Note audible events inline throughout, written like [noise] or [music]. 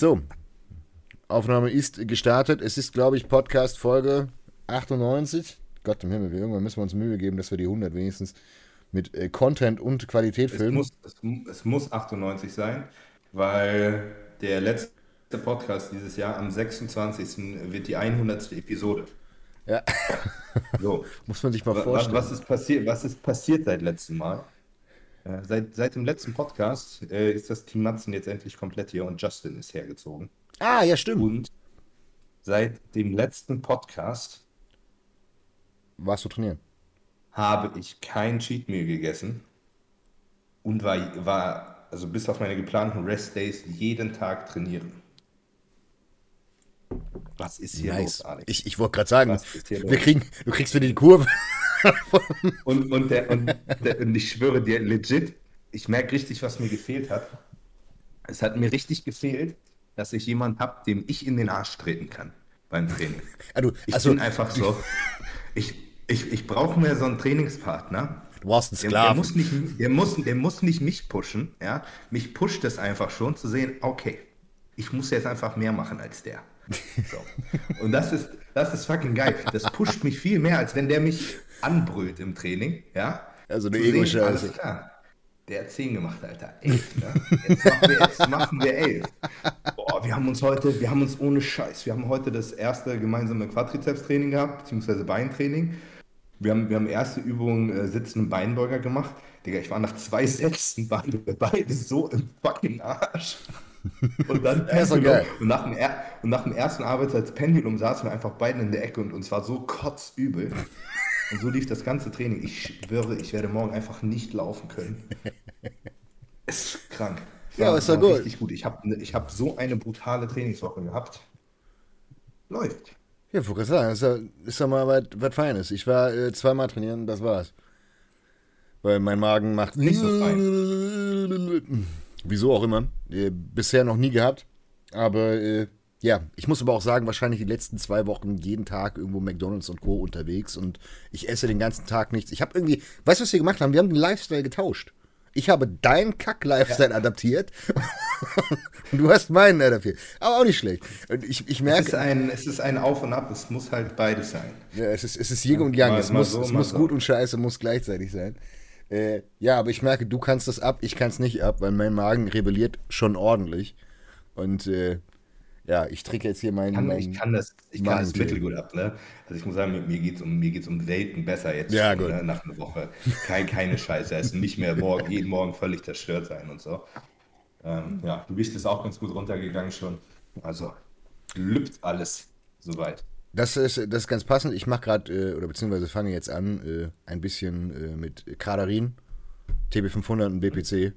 So, Aufnahme ist gestartet. Es ist, glaube ich, Podcast Folge 98. Gott im Himmel, irgendwann müssen wir uns Mühe geben, dass wir die 100 wenigstens mit äh, Content und Qualität Es füllen. muss, es, es muss 98 sein, weil der letzte Podcast dieses Jahr am 26. wird die 100. Episode. Ja, So, [laughs] muss man sich mal wa- wa- vorstellen. was ist passiert, was ist passiert seit letztem Mal? Äh, seit, seit dem letzten Podcast äh, ist das Team Matzen jetzt endlich komplett hier und Justin ist hergezogen. Ah, ja, stimmt. Und seit dem letzten Podcast Warst du trainieren? habe ich kein Cheat Meal gegessen und war, war also bis auf meine geplanten Rest Days jeden Tag trainieren. Was ist hier Nice. los, Alex? Ich, ich wollte gerade sagen, wir kriegen, du kriegst wieder die Kurve. [laughs] Und, und, der, und, der, und ich schwöre dir, legit, ich merke richtig, was mir gefehlt hat. Es hat mir richtig gefehlt, dass ich jemanden habe, dem ich in den Arsch treten kann beim Training. Du, Ich also, bin einfach so, ich, ich, ich brauche mehr so einen Trainingspartner, du warst ein Der, der, Sklave. muss nicht, der, muss, der muss nicht mich pushen, ja. Mich pusht es einfach schon zu sehen, okay, ich muss jetzt einfach mehr machen als der. So. [laughs] Und das ist, das ist fucking geil. Das pusht mich viel mehr, als wenn der mich anbrüllt im Training, ja. Also eine Ego-Scheiße. Der hat 10 gemacht, Alter. 11, ne? Jetzt machen wir, jetzt machen wir 11. Boah, wir haben uns heute, wir haben uns ohne Scheiß, wir haben heute das erste gemeinsame Quadrizeps-Training gehabt, beziehungsweise Beintraining. Wir haben, wir haben erste Übung äh, sitzenden Beinbeuger gemacht. Digga, ich war nach zwei Sätzen, [laughs] waren wir beide so im fucking Arsch. Und dann Pendulum. Und nach, dem und nach dem ersten Arbeitsplatz Pendulum saßen wir einfach beide in der Ecke und uns war so kotzübel. Und so lief das ganze Training. Ich schwöre, ich werde morgen einfach nicht laufen können. [laughs] Es ist krank. Ja, war- aber ist doch war gut. Richtig gut. Ich habe ich hab so eine brutale Trainingswoche gehabt. Läuft. Ja, ich wollte sagen, ist ja, ist ja mal was, was Feines. Ich war äh, zweimal trainieren, das war's. Weil mein Magen macht. Nicht so [laughs] Wieso auch immer. Äh, bisher noch nie gehabt. Aber äh, ja, ich muss aber auch sagen, wahrscheinlich die letzten zwei Wochen jeden Tag irgendwo McDonalds und Co. unterwegs und ich esse den ganzen Tag nichts. Ich habe irgendwie, weißt du, was wir gemacht haben? Wir haben den Lifestyle getauscht. Ich habe deinen Kack-Lifestyle adaptiert [laughs] und du hast meinen adaptiert. Aber auch nicht schlecht. Und ich, ich Es merke. ist, ein, es ist ein Auf und Ab. Es muss halt beides sein. Ja, es ist, es ist Yin und Yang. mal- es mal muss, so, es muss so. gut und scheiße muss gleichzeitig sein. Äh, ja, aber ich merke, du kannst das ab, ich kann es nicht ab, weil mein Magen rebelliert schon ordentlich. Und äh, ja, ich trinke jetzt hier meinen. kann, meinen ich kann das, ich kann das mittelgut ab, ne? Also ich muss sagen, mir, mir geht es um, mir geht's um Welten besser jetzt Ja, schon, ne? nach einer Woche. Kein, keine Scheiße, es ist nicht mehr morgen, [laughs] jeden Morgen völlig zerstört sein und so. Ähm, ja, Gewicht ist auch ganz gut runtergegangen schon. Also lübt alles soweit. Das ist, das ist ganz passend. Ich mache gerade, äh, oder beziehungsweise fange jetzt an, äh, ein bisschen äh, mit Kadarin, TB500 und BPC.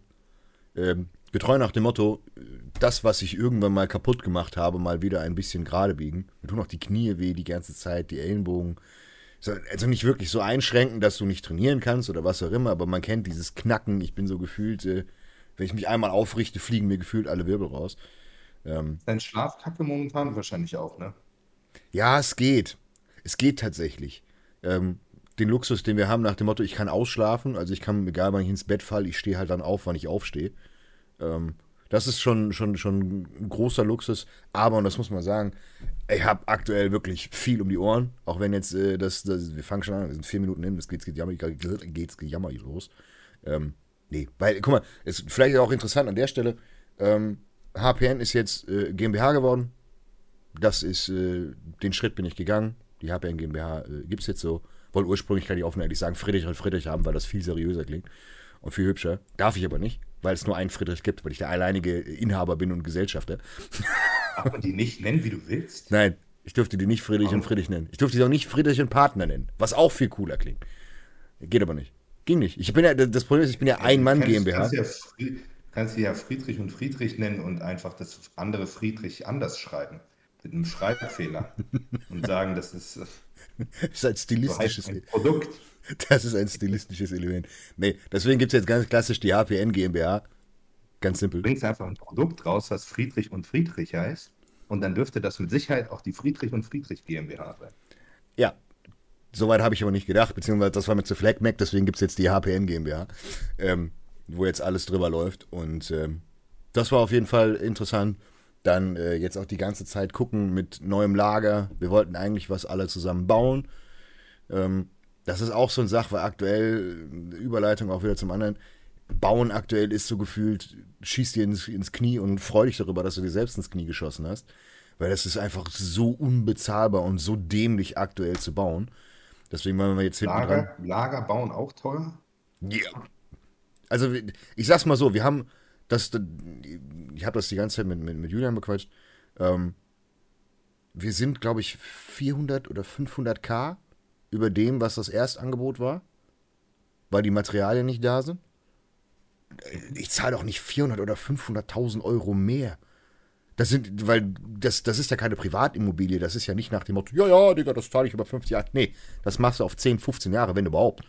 Ähm, getreu nach dem Motto, das, was ich irgendwann mal kaputt gemacht habe, mal wieder ein bisschen gerade biegen. Mir tun auch die Knie weh die ganze Zeit, die Ellenbogen. So, Also nicht wirklich so einschränken, dass du nicht trainieren kannst oder was auch immer, aber man kennt dieses Knacken. Ich bin so gefühlt, äh, wenn ich mich einmal aufrichte, fliegen mir gefühlt alle Wirbel raus. Ähm, Dein Schlafkacke momentan wahrscheinlich auch, ne? Ja, es geht. Es geht tatsächlich. Ähm, den Luxus, den wir haben nach dem Motto, ich kann ausschlafen, also ich kann, egal wann ich ins Bett falle, ich stehe halt dann auf, wann ich aufstehe. Ähm, das ist schon, schon, schon ein großer Luxus, aber, und das muss man sagen, ich habe aktuell wirklich viel um die Ohren, auch wenn jetzt äh, das, das, wir fangen schon an, wir sind vier Minuten hin, es geht, geht, jammer, geht's gejammer los. Ähm, nee, weil, guck mal, ist vielleicht auch interessant an der Stelle, ähm, HPN ist jetzt äh, GmbH geworden, das ist, äh, den Schritt bin ich gegangen. Die HPN GmbH äh, gibt es jetzt so. Wollte ursprünglich, kann ich offen ehrlich sagen, Friedrich und Friedrich haben, weil das viel seriöser klingt und viel hübscher. Darf ich aber nicht, weil es nur einen Friedrich gibt, weil ich der alleinige Inhaber bin und Gesellschafter. [laughs] Man die nicht nennen, wie du willst? Nein, ich dürfte die nicht Friedrich und Friedrich nennen. Ich dürfte die auch nicht Friedrich und Partner nennen, was auch viel cooler klingt. Geht aber nicht. Ging nicht. Ich bin ja, das Problem ist, ich bin ja ein Mann Kannst- GmbH. Kannst ja, Fri- kannst du ja Friedrich und Friedrich nennen und einfach das andere Friedrich anders schreiben. Mit einem Schreibfehler. [laughs] und sagen, das ist, äh, Das ist ein so stilistisches, ein Produkt. Das ist ein stilistisches Element. Nee, deswegen gibt es jetzt ganz klassisch die HPN GmbH. Ganz simpel. Du bringst einfach ein Produkt raus, was Friedrich und Friedrich heißt. Und dann dürfte das mit Sicherheit auch die Friedrich und Friedrich GmbH sein. Ja, soweit habe ich aber nicht gedacht, beziehungsweise das war mir zu Fleckmack, deswegen gibt es jetzt die HPN GmbH, ähm, wo jetzt alles drüber läuft. Und ähm, das war auf jeden Fall interessant. Dann äh, jetzt auch die ganze Zeit gucken mit neuem Lager. Wir wollten eigentlich was alle zusammen bauen. Ähm, das ist auch so eine Sache, weil aktuell, Überleitung auch wieder zum anderen, Bauen aktuell ist so gefühlt, schießt dir ins, ins Knie und freu dich darüber, dass du dir selbst ins Knie geschossen hast. Weil das ist einfach so unbezahlbar und so dämlich aktuell zu bauen. Deswegen wollen wir jetzt hinten Lager, dran. Lager bauen auch teuer? Ja. Also, ich sag's mal so, wir haben das, ich habe das die ganze Zeit mit, mit, mit Julian bequatscht. Ähm, wir sind, glaube ich, 400 oder 500 K über dem, was das Erstangebot war, weil die Materialien nicht da sind. Ich zahle doch nicht 400 oder 500.000 Euro mehr. Das sind, weil das, das ist ja keine Privatimmobilie, das ist ja nicht nach dem Motto, ja, ja, Digga, das zahle ich über 50 Jahre. Nee, das machst du auf 10, 15 Jahre, wenn überhaupt.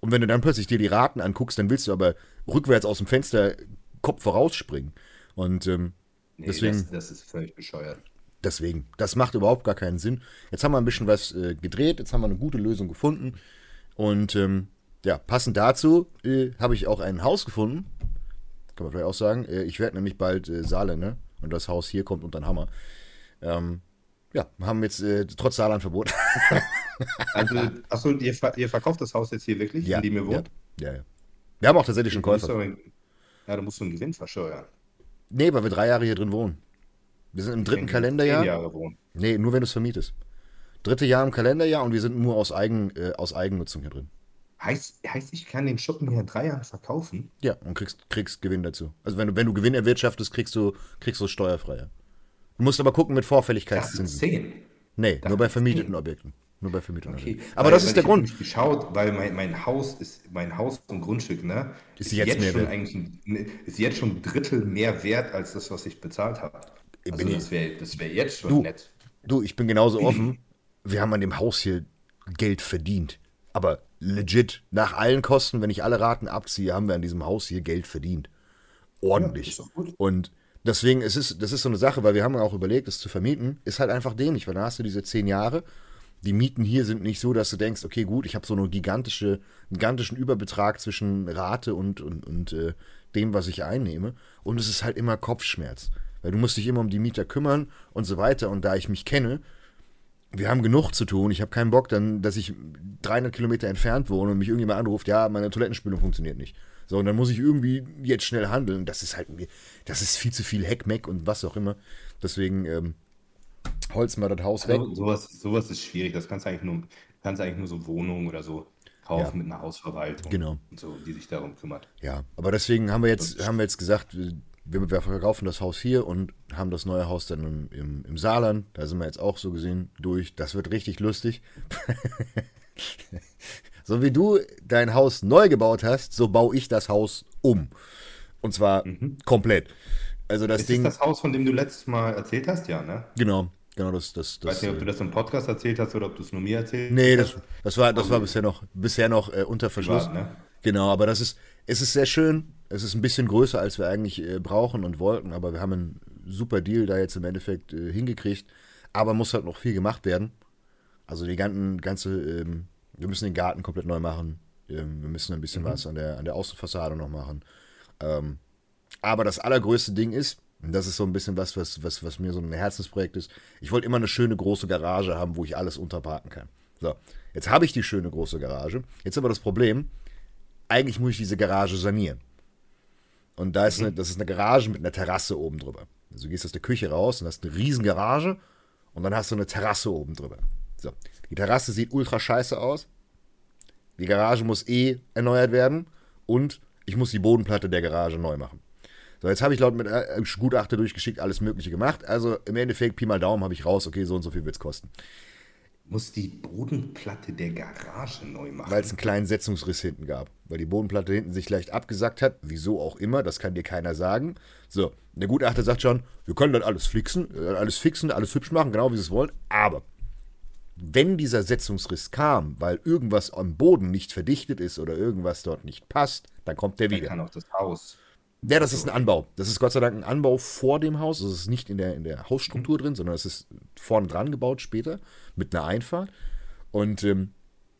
Und wenn du dann plötzlich dir die Raten anguckst, dann willst du aber rückwärts aus dem Fenster Kopf vorausspringen. Und ähm, Nee, deswegen, das, das ist völlig bescheuert. Deswegen, das macht überhaupt gar keinen Sinn. Jetzt haben wir ein bisschen was äh, gedreht, jetzt haben wir eine gute Lösung gefunden. Und ähm, ja, passend dazu äh, habe ich auch ein Haus gefunden. Kann man vielleicht auch sagen. Äh, ich werde nämlich bald äh, Saarländer und das Haus hier kommt unter den Hammer. Ähm, ja, haben jetzt äh, trotz Saarlandverbot. [laughs] Also, achso, ihr, ver ihr verkauft das Haus jetzt hier wirklich, ja, in dem ihr ja, wohnt? ja, ja. Wir haben auch tatsächlich schon Käufer. Ja, da musst du einen Gewinn versteuern. Nee, weil wir drei Jahre hier drin wohnen. Wir sind im dritten Kalenderjahr. Zehn Jahre wohnen. Nee, nur wenn du es vermietest. Dritte Jahr im Kalenderjahr und wir sind nur aus, Eigen, äh, aus Eigennutzung hier drin. Heißt, heißt, ich kann den Schuppen hier in drei Jahren verkaufen? Ja, und kriegst, kriegst Gewinn dazu. Also wenn du, wenn du Gewinn erwirtschaftest, kriegst du, kriegst du es steuerfreier. Du musst aber gucken mit Das sind Vorfälligkeitszinsen. zehn. Nee, Das nur bei vermieteten zehn. Objekten. Nur bei vermieteten Okay. Objekten. Aber Weil- das ist der ich Grund. nämlich geschaut, weil mein, mein Haus ist, mein Haus und Grundstück, ne? Ist jetzt mehr schon wert. eigentlich ein, ne, ist jetzt schon ein Drittel mehr wert als das, was ich bezahlt habe. Also bin das wäre wär jetzt schon Du, nett. Du, ich bin genauso [clears throat] offen. Wir haben an dem Haus hier Geld verdient. Aber legit, nach allen Kosten, wenn ich alle Raten abziehe, haben wir an diesem Haus hier Geld verdient. Ordentlich. Ja. Und deswegen, es ist, das ist so eine Sache, weil wir haben auch überlegt, es zu vermieten, ist halt einfach dämlich, weil dann hast du diese zehn Jahre. Die Mieten hier sind nicht so, dass du denkst, okay, gut, ich habe so eine gigantische, einen gigantischen Überbetrag zwischen Rate und, und, und äh, dem, was ich einnehme. Und es ist halt immer Kopfschmerz. Weil du musst dich immer um die Mieter kümmern und so weiter. Und da ich mich kenne, wir haben genug zu tun. Ich habe keinen Bock, dann, dass ich 300 Kilometer entfernt wohne und mich irgendjemand anruft, ja, meine Toilettenspülung funktioniert nicht. So, und dann muss ich irgendwie jetzt schnell handeln. Das ist halt, das ist viel zu viel Heckmeck und was auch immer. Deswegen ähm, holzen wir das Haus weg. Also, sowas, sowas ist schwierig. Das kannst du eigentlich nur, kannst eigentlich nur so Wohnungen oder so kaufen Ja. mit einer Hausverwaltung. Genau. Und so, die sich darum kümmert. Ja, aber deswegen haben wir jetzt, haben wir jetzt gesagt, wir, wir verkaufen das Haus hier und haben das neue Haus dann im, im, im Saarland. Da sind wir jetzt auch so gesehen durch. Das wird richtig lustig. [laughs] so wie du dein Haus neu gebaut hast, so baue ich das Haus um. Und zwar komplett. Also das Ist Ding, das das Haus, von dem du letztes Mal erzählt hast? Ja, ne? genau, genau das, das, Ich weiß das. nicht, ob du äh, das im Podcast erzählt hast oder ob du es nur mir erzählt Nee, hast. das, das war, das war bisher noch, bisher noch äh, unter Verschluss. Privat, ne? Genau, aber das ist, es ist sehr schön. Es ist ein bisschen größer, als wir eigentlich äh, brauchen und wollten, aber wir haben einen super Deal da jetzt im Endeffekt äh, hingekriegt. Aber muss halt noch viel gemacht werden. Also die ganzen, ganze, ähm, wir müssen den Garten komplett neu machen. Ähm, wir müssen ein bisschen was an der, an der Außenfassade noch machen. Ähm, aber das allergrößte Ding ist, und das ist so ein bisschen was, was, was, was mir so ein Herzensprojekt ist, ich wollte immer eine schöne große Garage haben, wo ich alles unterparken kann. So, jetzt habe ich die schöne große Garage. Jetzt aber das Problem, eigentlich muss ich diese Garage sanieren. Und da ist eine, das ist eine Garage mit einer Terrasse oben drüber. Also du gehst aus der Küche raus und hast eine riesen Garage und dann hast du eine Terrasse oben drüber. So, die Terrasse sieht ultra scheiße aus. Die Garage muss eh erneuert werden und ich muss die Bodenplatte der Garage neu machen. So, jetzt habe ich laut mit äh, Gutachter durchgeschickt alles Mögliche gemacht. Also im Endeffekt, Pi mal Daumen, habe ich raus, okay, so und so viel wird es kosten. Muss die Bodenplatte der Garage neu machen. Weil es einen kleinen Setzungsriss hinten gab. Weil die Bodenplatte hinten sich leicht abgesackt hat. Wieso auch immer, das kann dir keiner sagen. So, der Gutachter sagt schon, wir können das alles fixen, äh, alles fixen, alles hübsch machen, genau wie sie es wollen. Aber wenn dieser Setzungsriss kam, weil irgendwas am Boden nicht verdichtet ist oder irgendwas dort nicht passt, dann kommt der Dann wieder. kann auch das Haus. Ja, das ist ein Anbau. Das ist Gott sei Dank ein Anbau vor dem Haus. Das ist nicht in der, in der Hausstruktur drin, sondern es ist vorne dran gebaut später mit einer Einfahrt. Und ähm,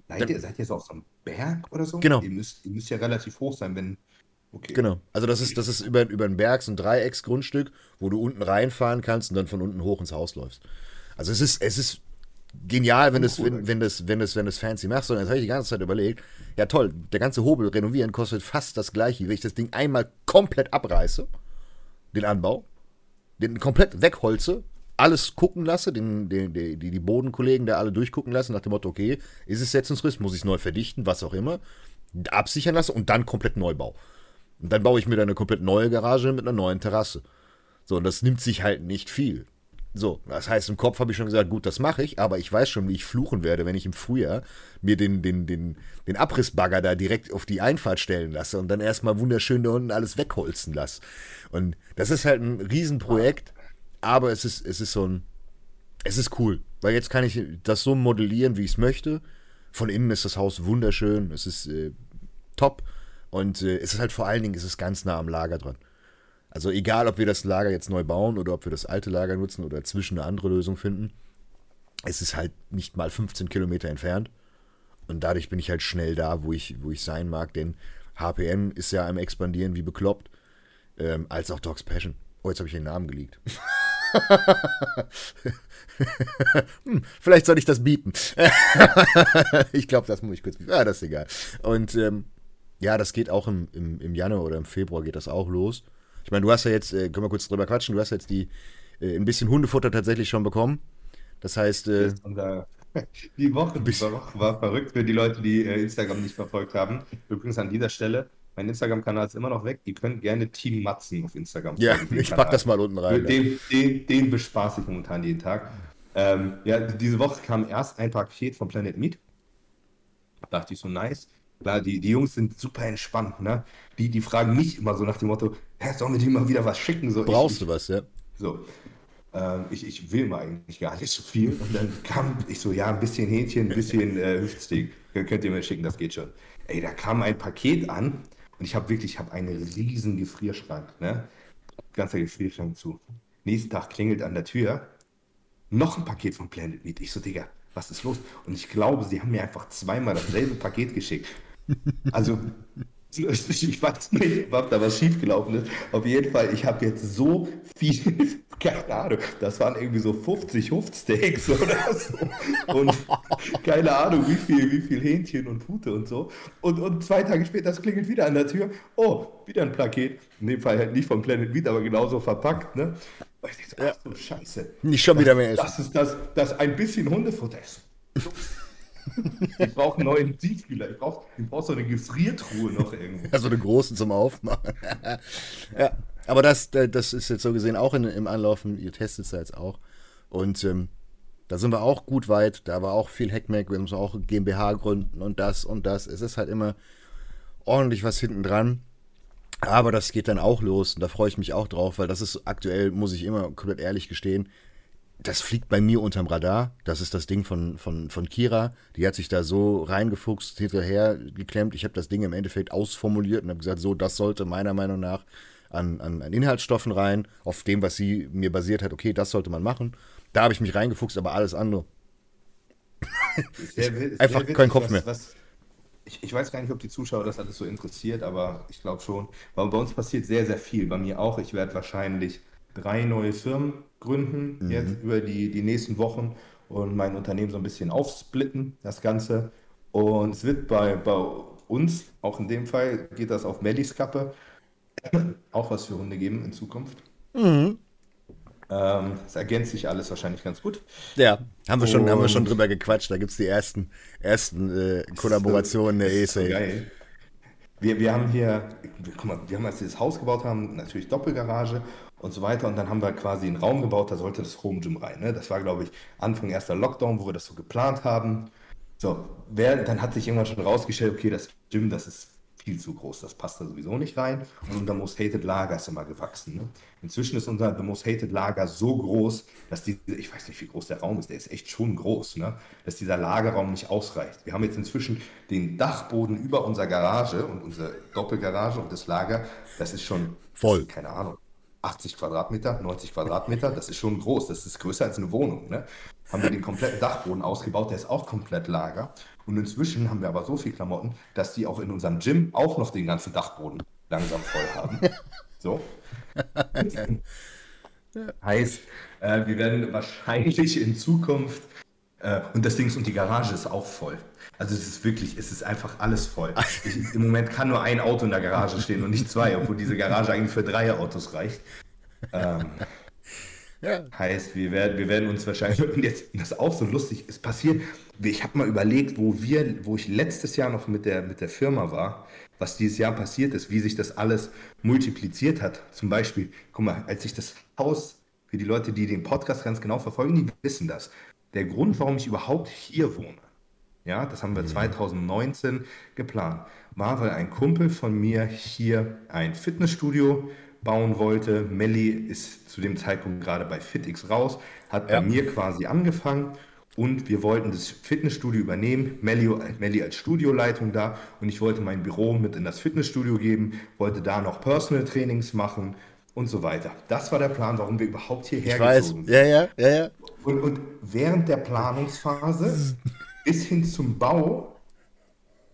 Seid ihr, seid ihr so auf so einem Berg oder so? Genau. Ihr müsst, ihr müsst ja relativ hoch sein, wenn, Okay. Genau. Also das ist, das ist über, über ein Berg, so ein Dreiecksgrundstück, wo du unten reinfahren kannst und dann von unten hoch ins Haus läufst. Also es ist, es ist genial, wenn, das, wenn, wenn, das, wenn, das, wenn das fancy machst. Und jetzt habe ich die ganze Zeit überlegt, ja toll, der ganze Hobel renovieren kostet fast das gleiche, wenn ich das Ding einmal komplett abreiße, den Anbau, den komplett wegholze, alles gucken lasse, den, den, die, die Bodenkollegen da alle durchgucken lassen, nach dem Motto, okay, ist es Setzungsriss, muss ich es neu verdichten, was auch immer, absichern lasse und dann komplett Neubau. Und dann baue ich mir da eine komplett neue Garage mit einer neuen Terrasse. So, und das nimmt sich halt nicht viel. So, das heißt, im Kopf habe ich schon gesagt, gut, das mache ich, aber ich weiß schon, wie ich fluchen werde, wenn ich im Frühjahr mir den, den, den, den Abrissbagger da direkt auf die Einfahrt stellen lasse und dann erstmal wunderschön da unten alles wegholzen lasse. Und das ist halt ein Riesenprojekt, aber es ist, es ist so ein, es ist cool, weil jetzt kann ich das so modellieren, wie ich es möchte. Von innen ist das Haus wunderschön, es ist äh, top. Und äh, es ist halt vor allen Dingen, es ist ganz nah am Lager dran. Also egal, ob wir das Lager jetzt neu bauen oder ob wir das alte Lager nutzen oder zwischen eine andere Lösung finden, es ist halt nicht mal 15 Kilometer entfernt. Und dadurch bin ich halt schnell da, wo ich, wo ich sein mag, denn HPN ist ja am expandieren wie bekloppt, ähm, als auch Dogs Passion. Oh, jetzt habe ich den Namen geleakt. [laughs] [laughs] hm, vielleicht soll ich das bieten. [laughs] ich glaube, das muss ich kurz. Ja, das ist egal. Und ähm, ja, das geht auch im, im, im Januar oder im Februar geht das auch los. Ich meine, du hast ja jetzt, äh, können wir kurz drüber quatschen, du hast jetzt die äh, ein bisschen Hundefutter tatsächlich schon bekommen. Das heißt. Äh, [laughs] die Woche, die Woche war verrückt für die Leute, die äh, Instagram nicht verfolgt haben. Übrigens an dieser Stelle, mein Instagram-Kanal ist immer noch weg. Ihr könnt gerne Team Matzen auf Instagram Ja, ich pack das mal unten rein. Den, den, den bespaße ich momentan jeden Tag. Ähm, ja, diese Woche kam erst ein Paket von Planet Meat. Da dachte ich so, nice. Klar, die, die Jungs sind super entspannt, ne? Die, die fragen mich immer so nach dem Motto, Hä, sollen wir dir mal wieder was schicken? So, Brauchst ich, du was, ja? So. Ähm, ich, ich will mal eigentlich gar nicht so viel. Und dann kam ich so, ja, ein bisschen Hähnchen, ein bisschen äh, Hüftsteak. Könnt ihr mir schicken, das geht schon. Ey, da kam ein Paket an und ich habe wirklich, ich habe einen riesen Gefrierschrank, ne? Ganzer Gefrierschrank zu. Nächsten Tag klingelt an der Tür noch ein Paket von Planet Meat. Ich so, Digga, was ist los? Und ich glaube, sie haben mir einfach zweimal dasselbe Paket geschickt. Also, ich weiß nicht, ob da was schiefgelaufen ist. Auf jeden Fall, ich habe jetzt so viel, [laughs] keine Ahnung, das waren irgendwie so 50 Hufsteaks [laughs] oder so. Und keine Ahnung, wie viel, wie viel Hähnchen und Pute und so. Und, und zwei Tage später, das klingelt wieder an der Tür. Oh, wieder ein Paket. In dem Fall halt nicht vom Planet Meat, aber genauso verpackt, ne? Und ich so, ach so, scheiße. Nicht schon wieder mehr essen. Das ist das, das ein bisschen Hundefutter ist. Ich brauche einen neuen Siegfühler. Ich brauche brauch so eine Gefriertruhe noch irgendwo. Ja, so eine große zum Aufmachen. [laughs] ja, aber das, das ist jetzt so gesehen auch in, im Anlaufen. Ihr testet es jetzt auch. Und ähm, da sind wir auch gut weit. Da war auch viel Hackmack. Wir müssen auch GmbH gründen und das und das. Es ist halt immer ordentlich was hinten dran. Aber das geht dann auch los und da freue ich mich auch drauf, weil das ist aktuell, muss ich immer komplett ehrlich gestehen, das fliegt bei mir unterm Radar. Das ist das Ding von, von, von Kira. Die hat sich da so reingefuchst, hinterher geklemmt. Ich habe das Ding im Endeffekt ausformuliert und habe gesagt, so, das sollte meiner Meinung nach an, an, an, Inhaltsstoffen rein, auf dem, was sie mir basiert hat. Okay, das sollte man machen. Da habe ich mich reingefuchst, aber alles andere. Sehr, einfach sehr kein Kopf was, mehr. Was, ich, ich, weiß gar nicht, ob die Zuschauer das alles so interessiert, aber ich glaube schon. Weil bei uns passiert sehr, sehr viel. Bei mir auch. Ich werde wahrscheinlich drei neue Firmen gründen, mhm. jetzt über die, die nächsten Wochen und mein Unternehmen so ein bisschen aufsplitten, das Ganze. Und es wird bei, bei uns, auch in dem Fall, geht das auf Mellis Kappe, [clears throat] auch was für Hunde geben in Zukunft. Mhm. Ähm, das ergänzt sich alles wahrscheinlich ganz gut. Ja, haben wir schon, haben wir schon drüber gequatscht. Da gibt es die ersten, ersten äh, Kollaborationen der ESA. Geil. Wir, wir haben hier, guck mal, wir haben als wir das Haus gebaut haben, natürlich Doppelgarage und so weiter. Und dann haben wir quasi einen Raum gebaut, da sollte das Home Gym rein. Ne? Das war, glaube ich, Anfang erster Lockdown, wo wir das so geplant haben. So, wer, dann hat sich irgendwann schon rausgestellt, okay, das Gym, das ist viel zu groß, das passt da sowieso nicht rein. Und unser Most Hated Lager ist immer gewachsen. Ne? Inzwischen ist unser The Most Hated Lager so groß, dass die, ich weiß nicht, wie groß der Raum ist, der ist echt schon groß, ne? dass dieser Lagerraum nicht ausreicht. Wir haben jetzt inzwischen den Dachboden über unserer Garage und unsere Doppelgarage und das Lager, das ist schon voll. keine Ahnung. 80 Quadratmeter, 90 Quadratmeter, das ist schon groß, das ist größer als eine Wohnung. Ne? Haben wir den kompletten Dachboden ausgebaut, der ist auch komplett Lager. Und inzwischen haben wir aber so viel Klamotten, dass die auch in unserem Gym auch noch den ganzen Dachboden langsam voll haben. [laughs] So. Heißt, äh, wir werden wahrscheinlich in Zukunft, äh, und das Ding ist, und die Garage ist auch voll. Also es ist wirklich, es ist einfach alles voll. Ich, Im Moment kann nur ein Auto in der Garage stehen und nicht zwei, obwohl diese Garage eigentlich für drei Autos reicht. Ähm, ja. Heißt, wir werden, wir werden uns wahrscheinlich, und jetzt, das ist auch so lustig, es passiert, ich habe mal überlegt, wo wir, wo ich letztes Jahr noch mit der, mit der Firma war, was dieses Jahr passiert ist, wie sich das alles multipliziert hat. Zum Beispiel, guck mal, als ich das Haus, für die Leute, die den Podcast ganz genau verfolgen, die wissen das. Der Grund, warum ich überhaupt hier wohne, ja, das haben wir 2019 mhm. geplant, war, weil ein Kumpel von mir hier ein Fitnessstudio bauen wollte. Melli ist zu dem Zeitpunkt gerade bei FitX raus, hat ja. bei mir quasi angefangen und wir wollten das Fitnessstudio übernehmen. Melli, Melli als Studioleitung da und ich wollte mein Büro mit in das Fitnessstudio geben, wollte da noch Personal Trainings machen und so weiter. Das war der Plan, warum wir überhaupt hierher ich weiß. sind. Ja, ja, ja, ja. Und, und während der Planungsphase [laughs] bis hin zum Bau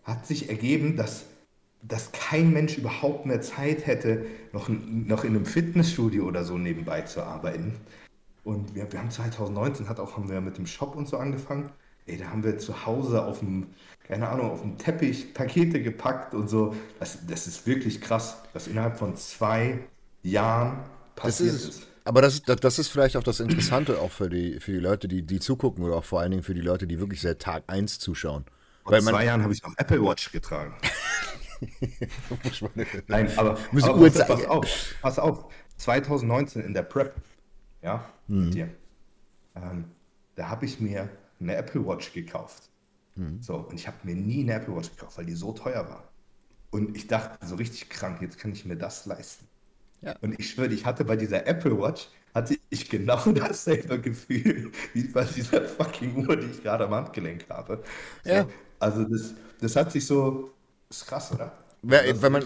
hat sich ergeben, dass, dass kein Mensch überhaupt mehr Zeit hätte, noch, noch in einem Fitnessstudio oder so nebenbei zu arbeiten. Und wir, wir haben 2019 hat auch, haben wir mit dem Shop und so angefangen. Ey, da haben wir zu Hause auf dem, keine Ahnung, auf dem Teppich Pakete gepackt und so. Das, das ist wirklich krass, was innerhalb von zwei Jahren passiert ist, ist. Aber das, das, das, ist vielleicht auch das Interessante auch für die, für die Leute, die, die zugucken oder auch vor allen Dingen für die Leute, die wirklich seit Tag 1 zuschauen. Vor zwei Jahren habe ich noch Apple Watch getragen. [laughs] Nein, aber, aber pass, pass, auf, pass auf. 2019 in der Prep, ja, mhm. mit dir, ähm, da habe ich mir eine Apple Watch gekauft. Mhm. So, und ich habe mir nie eine Apple Watch gekauft, weil die so teuer war. Und ich dachte so richtig krank, jetzt kann ich mir das leisten. Ja. Und ich schwöre, ich hatte bei dieser Apple Watch, hatte ich genau [laughs] dasselbe Gefühl wie bei dieser fucking Uhr, die ich gerade am Handgelenk habe. So, ja. Also das, das hat sich so, das ist krass, oder? Ja, wenn man,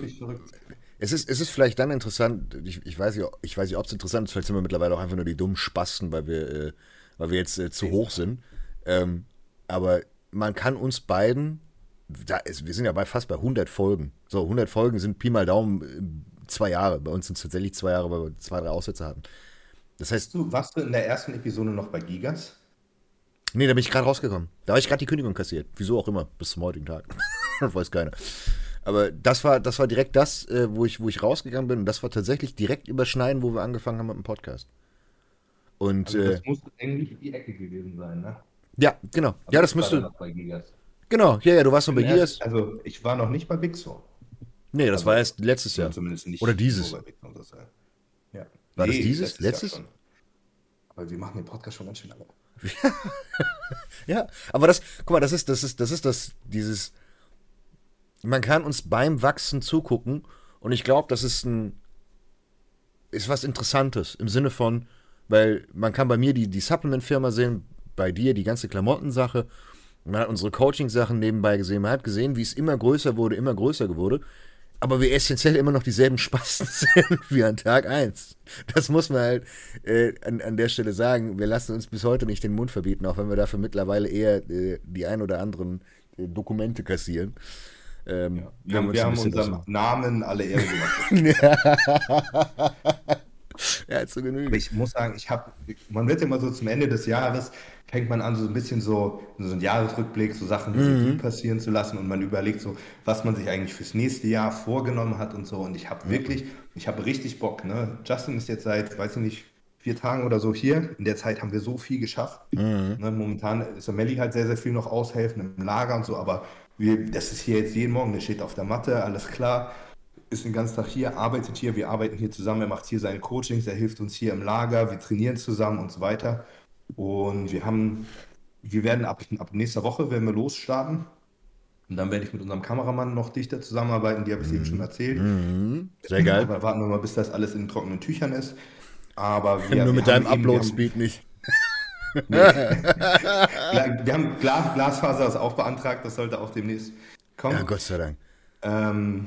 es ist, es ist vielleicht dann interessant, ich, ich weiß nicht, ich weiß nicht ob es interessant ist, vielleicht sind wir mittlerweile auch einfach nur die dummen Spasten, weil wir, äh, weil wir jetzt äh, zu hoch sind. Ähm, aber man kann uns beiden, da ist, wir sind ja bei fast bei 100 Folgen. So, 100 Folgen sind Pi mal Daumen äh, zwei Jahre. Bei uns sind es tatsächlich zwei Jahre, weil wir zwei, drei Aussätze hatten. Das heißt. Du, warst du in der ersten Episode noch bei Gigas? Nee, da bin ich gerade rausgekommen. Da habe ich gerade die Kündigung kassiert. Wieso auch immer, bis zum heutigen Tag. [laughs] Weiß keiner. Aber das war, das war direkt das, äh, wo, ich, wo ich rausgegangen bin. Und das war tatsächlich direkt überschneiden, wo wir angefangen haben mit dem Podcast. Und, also das äh, muss eigentlich die Ecke gewesen sein, ne? Ja, genau. Aber ja, das müsste. Genau, ja, ja, du warst noch bei Gigas. Also ich war noch nicht bei Big Soul. Nee, das also, war erst letztes Jahr. Zumindest nicht Oder dieses. Ja. War nee, das dieses? Letztes? Aber wir machen den Podcast schon ganz schön lange. [laughs] ja, aber das, guck mal, das ist, das ist, das ist das, dieses, man kann uns beim Wachsen zugucken und ich glaube, das ist ein, ist was Interessantes im Sinne von, weil man kann bei mir die, die Supplement-Firma sehen, bei dir die ganze Klamottensache, man hat unsere Coaching-Sachen nebenbei gesehen, man hat gesehen, wie es immer größer wurde, immer größer wurde aber wir essentiell immer noch dieselben Spasten [laughs] sind wie an Tag 1. Das muss man halt äh, an, an der Stelle sagen. Wir lassen uns bis heute nicht den Mund verbieten, auch wenn wir dafür mittlerweile eher äh, die ein oder anderen äh, Dokumente kassieren. Ähm, ja. Wir, haben, wir haben unseren Namen alle Ehre gemacht. [laughs] ja, [laughs] zu genügen. Aber ich muss sagen, ich habe, man wird immer so zum Ende des Jahres, fängt man an, so ein bisschen so, so einen Jahresrückblick, so Sachen mhm. passieren zu lassen und man überlegt so, was man sich eigentlich fürs nächste Jahr vorgenommen hat und so. Und ich habe mhm. wirklich, ich habe richtig Bock. Ne? Justin ist jetzt seit, weiß ich nicht, vier Tagen oder so hier. In der Zeit haben wir so viel geschafft. Mhm. Ne? Momentan ist der Melli halt sehr, sehr viel noch aushelfen im Lager und so, aber wir, das ist hier jetzt jeden Morgen, der steht auf der Matte, alles klar ist den ganzen Tag hier, arbeitet hier, wir arbeiten hier zusammen, er macht hier seine Coachings, er hilft uns hier im Lager, wir trainieren zusammen und so weiter. Und wir haben, wir werden ab, ab nächster Woche werden wir losstarten. Und dann werde ich mit unserem Kameramann noch dichter zusammenarbeiten, die habe ich mhm. eben schon erzählt. Mhm. Sehr geil. Aber warten wir mal, bis das alles in trockenen Tüchern ist. Aber wir, Nur mit deinem Upload-Speed nicht. [laughs] nee. wir haben Glas, Glasfaser ist auch beantragt, das sollte auch demnächst kommen. Ja, Gott sei Dank. Ähm,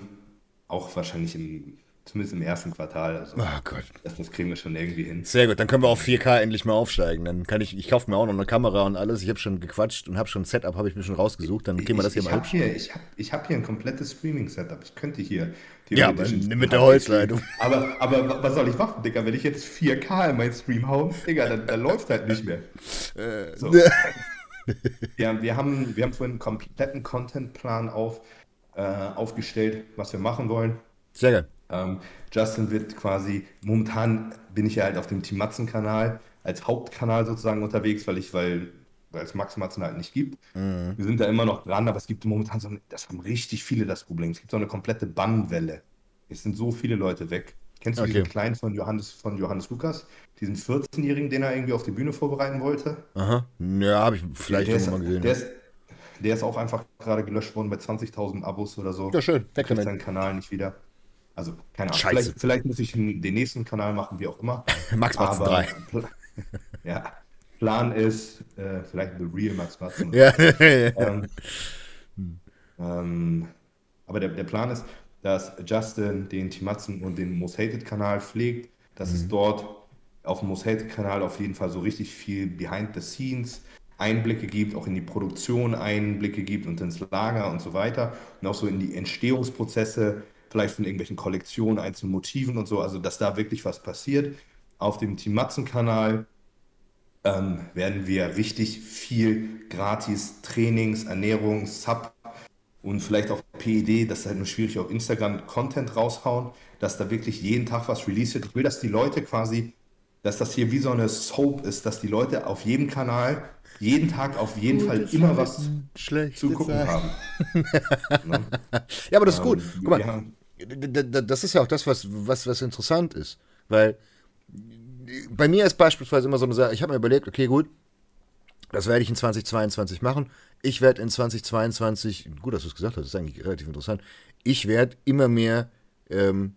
auch wahrscheinlich im zumindest im ersten Quartal. Also, Oh Gott. das, das kriegen wir schon irgendwie hin. Sehr gut, dann können wir auf 4K endlich mal aufsteigen. Dann kann ich, ich kaufe mir auch noch eine Kamera und alles. Ich habe schon gequatscht und habe schon ein Setup, habe ich mir schon rausgesucht. Dann kriegen wir das hier ich, mal ich habe hübsch. hier, ich hab, ich hab hier ein komplettes Streaming-Setup. Ich könnte hier Ja, aber mit der Holzleitung. Aber, aber wa- was soll ich machen, Digga? Wenn ich jetzt 4K in meinen Stream hau, Digga, dann, dann läuft halt nicht mehr. Äh, So. [laughs] Ja, wir, haben, wir haben vorhin einen kompletten Contentplan auf, äh, aufgestellt, was wir machen wollen. Sehr geil. Ähm, Justin wird quasi, momentan bin ich ja halt auf dem Team Matzen-Kanal als Hauptkanal sozusagen unterwegs, weil ich, weil, weil es Max Matzen halt nicht gibt. Mhm. Wir sind da immer noch dran, aber es gibt momentan so, eine- das haben richtig viele das Problem. Es gibt so eine komplette Bannwelle. Es sind so viele Leute weg. Kennst du Okay. diesen Kleinen von Johannes, von Johannes Lukas? Diesen 14-Jährigen, den er irgendwie auf die Bühne vorbereiten wollte? Aha. Ja, habe ich vielleicht der, ist, irgendwann mal gesehen. der, ist, der ist auch einfach gerade gelöscht worden bei 20.000 Abos oder so. ja, schön. Weg kriegt damit. seinen Kanal nicht wieder. Also, keine Ahnung. Vielleicht, vielleicht muss ich den nächsten Kanal machen, wie auch immer. [laughs] Max Matzen Aber 3. Pla- [laughs] ja, Plan ist äh, vielleicht The Real Max Matzen. Ja, [laughs] Ähm, ähm, aber der, der Plan ist, dass Justin den Timatzen und den Most Hated Kanal pflegt, dass es dort auf dem Most Hated Kanal auf jeden Fall so richtig viel Behind the Scenes Einblicke gibt, auch in die Produktion Einblicke gibt und ins Lager und so weiter und auch so in die Entstehungsprozesse, vielleicht von irgendwelchen Kollektionen, einzelnen Motiven und so, also dass da wirklich was passiert. Auf dem Timatzen Kanal ähm, werden wir richtig viel gratis Trainings, Ernährung, Sub und vielleicht auch PED, das ist halt nur schwierig, auf Instagram Content raushauen, dass da wirklich jeden Tag was released wird. Ich will, dass die Leute quasi, dass das hier wie so eine Soap ist, dass die Leute auf jedem Kanal jeden Tag auf jeden Fall immer was zu gucken haben. [laughs] Ne? Ja, aber das ist gut. Ähm, Guck mal, d- das ist ja auch das, was, was, was interessant ist. Weil bei mir ist beispielsweise immer so eine Sache, ich habe mir überlegt, okay, gut, das werde ich in 2022 machen. Ich werde in 2022, gut, dass du es gesagt hast, ist eigentlich relativ interessant, ich werde immer mehr, ähm,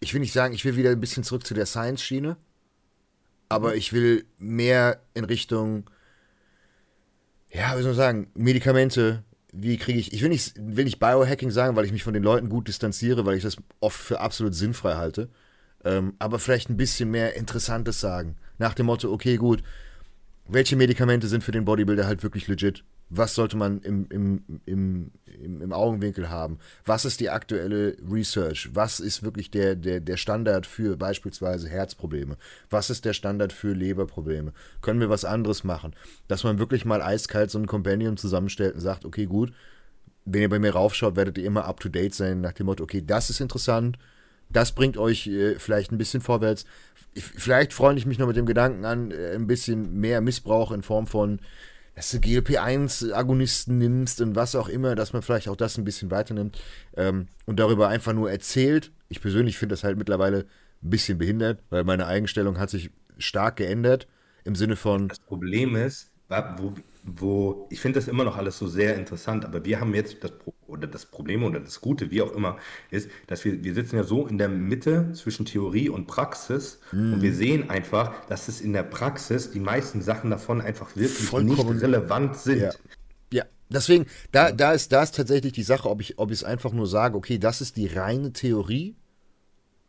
ich will nicht sagen, ich will wieder ein bisschen zurück zu der Science-Schiene, aber ich will mehr in Richtung, ja, wie soll man sagen, Medikamente, wie kriege ich, ich will nicht, will nicht Biohacking sagen, weil ich mich von den Leuten gut distanziere, weil ich das oft für absolut sinnfrei halte, ähm, aber vielleicht ein bisschen mehr Interessantes sagen. Nach dem Motto, okay, gut, welche Medikamente sind für den Bodybuilder halt wirklich legit? Was sollte man im, im, im, im, im Augenwinkel haben? Was ist die aktuelle Research? Was ist wirklich der, der, der Standard für beispielsweise Herzprobleme? Was ist der Standard für Leberprobleme? Können wir was anderes machen? Dass man wirklich mal eiskalt so ein Compendium zusammenstellt und sagt, okay, gut, wenn ihr bei mir raufschaut, werdet ihr immer up to date sein nach dem Motto, okay, das ist interessant, das bringt euch äh, vielleicht ein bisschen vorwärts. F- Vielleicht freue ich mich noch mit dem Gedanken an, äh, ein bisschen mehr Missbrauch in Form von, dass du GLP-1-Agonisten nimmst und was auch immer, dass man vielleicht auch das ein bisschen weiternimmt ähm, und darüber einfach nur erzählt. Ich persönlich finde das halt mittlerweile ein bisschen behindert, weil meine Eigenstellung hat sich stark geändert im Sinne von, Das Problem ist, wo, wo ich finde das immer noch alles so sehr interessant, aber wir haben jetzt das, Pro oder das Problem oder das Gute, wie auch immer, ist, dass wir, wir sitzen ja so in der Mitte zwischen Theorie und Praxis und wir sehen einfach, dass es in der Praxis die meisten Sachen davon einfach wirklich Vollkommen- nicht relevant sind. Ja. Ja, deswegen, da, da, ist, da ist tatsächlich die Sache, ob ich, ob ich es einfach nur sage, okay, das ist die reine Theorie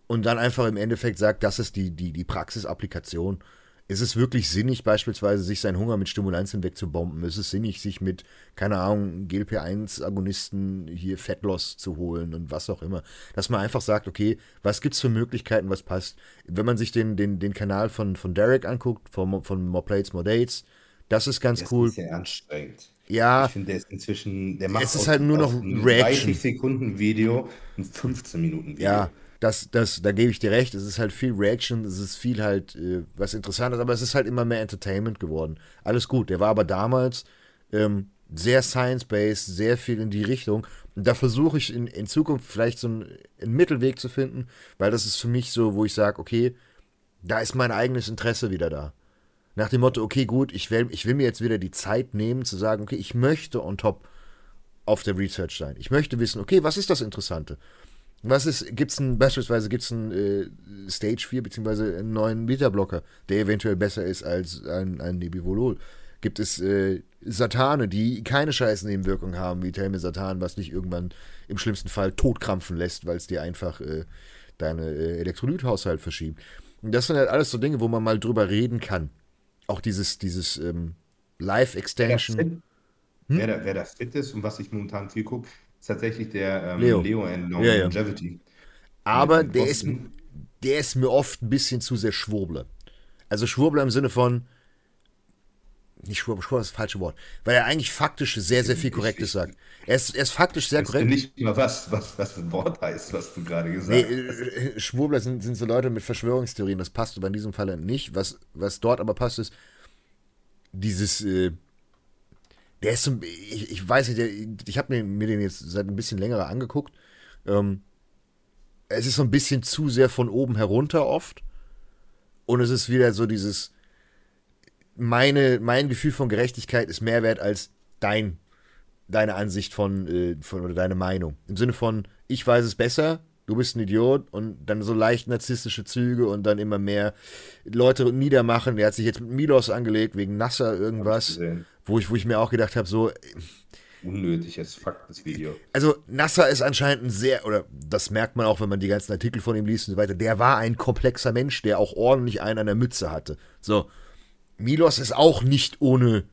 und dann einfach im Endeffekt sagt, das ist die, die, die Praxisapplikation. Ist es wirklich sinnig, beispielsweise sich seinen Hunger mit Stimulantien wegzubomben? Ist es sinnig, sich mit, keine Ahnung, GLP-1-Agonisten hier Fettloss zu holen und was auch immer? Dass man einfach sagt, okay, was gibt's für Möglichkeiten, was passt? Wenn man sich den, den, den Kanal von, von Derek anguckt, von, von More Plates, More Dates, das ist ganz Der cool. ist sehr anstrengend. Ja, Ich finde, der ist inzwischen, der macht Es ist halt nur noch Reaction. 30 Sekunden Video ein 15 Minuten Video. Ja, das, das, da gebe ich dir recht. Es ist halt viel Reaction, es ist viel halt äh, was Interessantes, aber es ist halt immer mehr Entertainment geworden. Alles gut. Der war aber damals ähm, sehr science-based, sehr viel in die Richtung. Und da versuche ich in, in Zukunft vielleicht so einen, einen Mittelweg zu finden, weil das ist für mich so, wo ich sage, okay, da ist mein eigenes Interesse wieder da. Nach dem Motto, okay, gut, ich will, ich will mir jetzt wieder die Zeit nehmen, zu sagen, okay, ich möchte on top auf der Research sein. Ich möchte wissen, okay, was ist das Interessante? Was ist, gibt's ein, beispielsweise gibt es einen äh, Stage 4 beziehungsweise einen neuen Beta-Blocker, der eventuell besser ist als ein, ein Nebivolol? Gibt es äh, Satane, die keine scheiß Nebenwirkungen haben, wie Telmisatan, was dich irgendwann im schlimmsten Fall totkrampfen lässt, weil es dir einfach äh, deine äh, Elektrolythaushalt verschiebt. Und das sind halt alles so Dinge, wo man mal drüber reden kann. Auch dieses, dieses ähm, Live-Extension. Hm? Wer, da, wer da fit ist und was ich momentan viel gucke, ist tatsächlich der ähm, Leo. Leo and Longevity. Ja, ja. Aber der ist, der ist mir oft ein bisschen zu sehr Schwurbler. Also Schwurbler im Sinne von, nicht Schwurbler, Schwurbler ist das falsche Wort, weil er eigentlich faktisch sehr, sehr viel Korrektes sagt. Er ist, er ist faktisch sehr korrekt. nicht mal was, was, was ein Wort heißt, was du gerade gesagt hast. Nee, äh, Schwurbler sind, sind so Leute mit Verschwörungstheorien, das passt aber in diesem Fall nicht. Was, was dort aber passt, ist dieses, äh, der ist so, ich, ich weiß nicht, der, ich habe mir, mir den jetzt seit ein bisschen länger angeguckt. Ähm, es ist so ein bisschen zu sehr von oben herunter oft. Und es ist wieder so dieses, meine, mein Gefühl von Gerechtigkeit ist mehr wert als dein, deine Ansicht von, äh, von, oder deine Meinung. Im Sinne von, ich weiß es besser, du bist ein Idiot und dann so leicht narzisstische Züge und dann immer mehr Leute niedermachen. Er hat sich jetzt mit Milos angelegt wegen Nasser irgendwas, wo ich, wo ich mir auch gedacht habe, so, unnötig als Fakt, das Video. Also Nasser ist anscheinend ein sehr, oder das merkt man auch, wenn man die ganzen Artikel von ihm liest und so weiter, der war ein komplexer Mensch, der auch ordentlich einen an der Mütze hatte. So, Milos ist auch nicht ohne,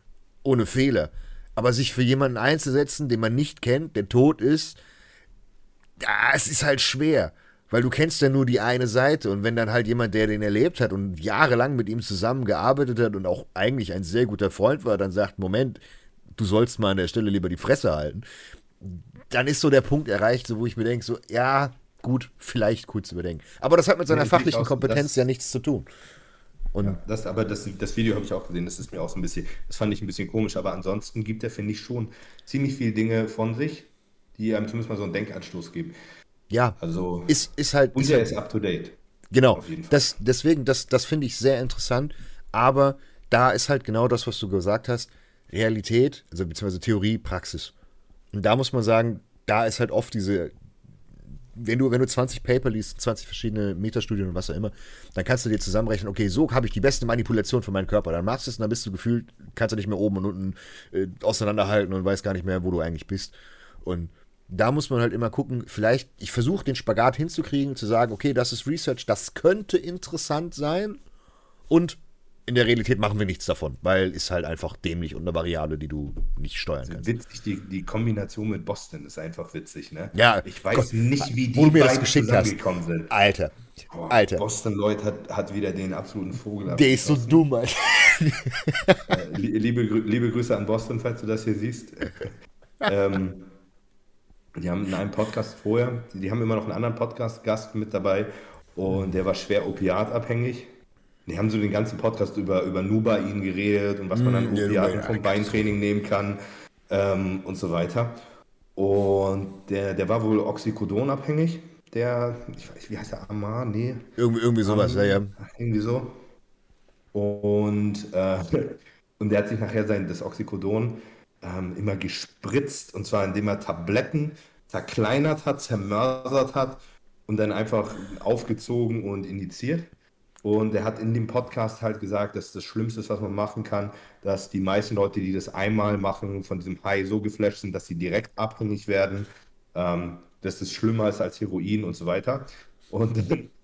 ohne Fehler. Aber sich für jemanden einzusetzen, den man nicht kennt, der tot ist, ja, es ist halt schwer. Weil du kennst ja nur die eine Seite und wenn dann halt jemand, der den erlebt hat und jahrelang mit ihm zusammengearbeitet hat und auch eigentlich ein sehr guter Freund war, dann sagt, Moment, du sollst mal an der Stelle lieber die Fresse halten, dann ist so der Punkt erreicht, so, wo ich mir denke, so, ja, gut, vielleicht kurz überdenken. Aber das hat mit seiner nee, fachlichen Kompetenz ja nichts zu tun. Und ja, das, aber das, das Video habe ich auch gesehen, das ist mir auch so ein bisschen, das fand ich ein bisschen komisch, aber ansonsten gibt er, finde ich, schon ziemlich viele Dinge von sich, die einem zumindest mal so einen Denkanstoß geben. Ja, also ist, ist halt. Und ist er halt, ist up to date. Genau. Das, deswegen, das, das finde ich sehr interessant, aber da ist halt genau das, was du gesagt hast. Realität, also beziehungsweise Theorie, Praxis. Und da muss man sagen, da ist halt oft diese, wenn du, wenn du 20 Paper liest, 20 verschiedene Metastudien und was auch immer, dann kannst du dir zusammenrechnen, okay, so habe ich die beste Manipulation für meinen Körper. Dann machst du es und dann bist du gefühlt, kannst du nicht mehr oben und unten äh, auseinanderhalten und weißt gar nicht mehr, wo du eigentlich bist. Und da muss man halt immer gucken, vielleicht, ich versuche den Spagat hinzukriegen, zu sagen, okay, das ist Research, das könnte interessant sein und in der Realität machen wir nichts davon, weil ist halt einfach dämlich und eine Variable, die du nicht steuern also kannst. Witzig, die, die Kombination mit Boston ist einfach witzig, ne? Ja. Ich weiß Gott, nicht, wie die wo du mir das geschickt hast. sind. Alter. Oh, Alter. Boston Lloyd hat, hat wieder den absoluten Vogel. Der ist so dumm, Alter. Äh, liebe, liebe Grüße an Boston, falls du das hier siehst. [laughs] ähm, die haben in einem Podcast vorher, die haben immer noch einen anderen Podcast-Gast mit dabei und der war schwer opiatabhängig die haben so den ganzen Podcast über, über Nubain geredet und was man an mm, Opiaten vom Beintraining nehmen kann ähm, und so weiter. Und der, der war wohl Oxycodon abhängig. Der, ich weiß, wie heißt der? Amar? Nee. Irgendwie, irgendwie sowas, um, ja, ja. Irgendwie so. Und, äh, [laughs] und der hat sich nachher sein, das Oxycodon ähm, immer gespritzt. Und zwar indem er Tabletten zerkleinert hat, zermörsert hat und dann einfach aufgezogen und injiziert. Und er hat in dem Podcast halt gesagt, dass das Schlimmste ist, was man machen kann, dass die meisten Leute, die das einmal machen, von diesem High so geflasht sind, dass sie direkt abhängig werden, ähm, dass das schlimmer ist als Heroin und so weiter. Und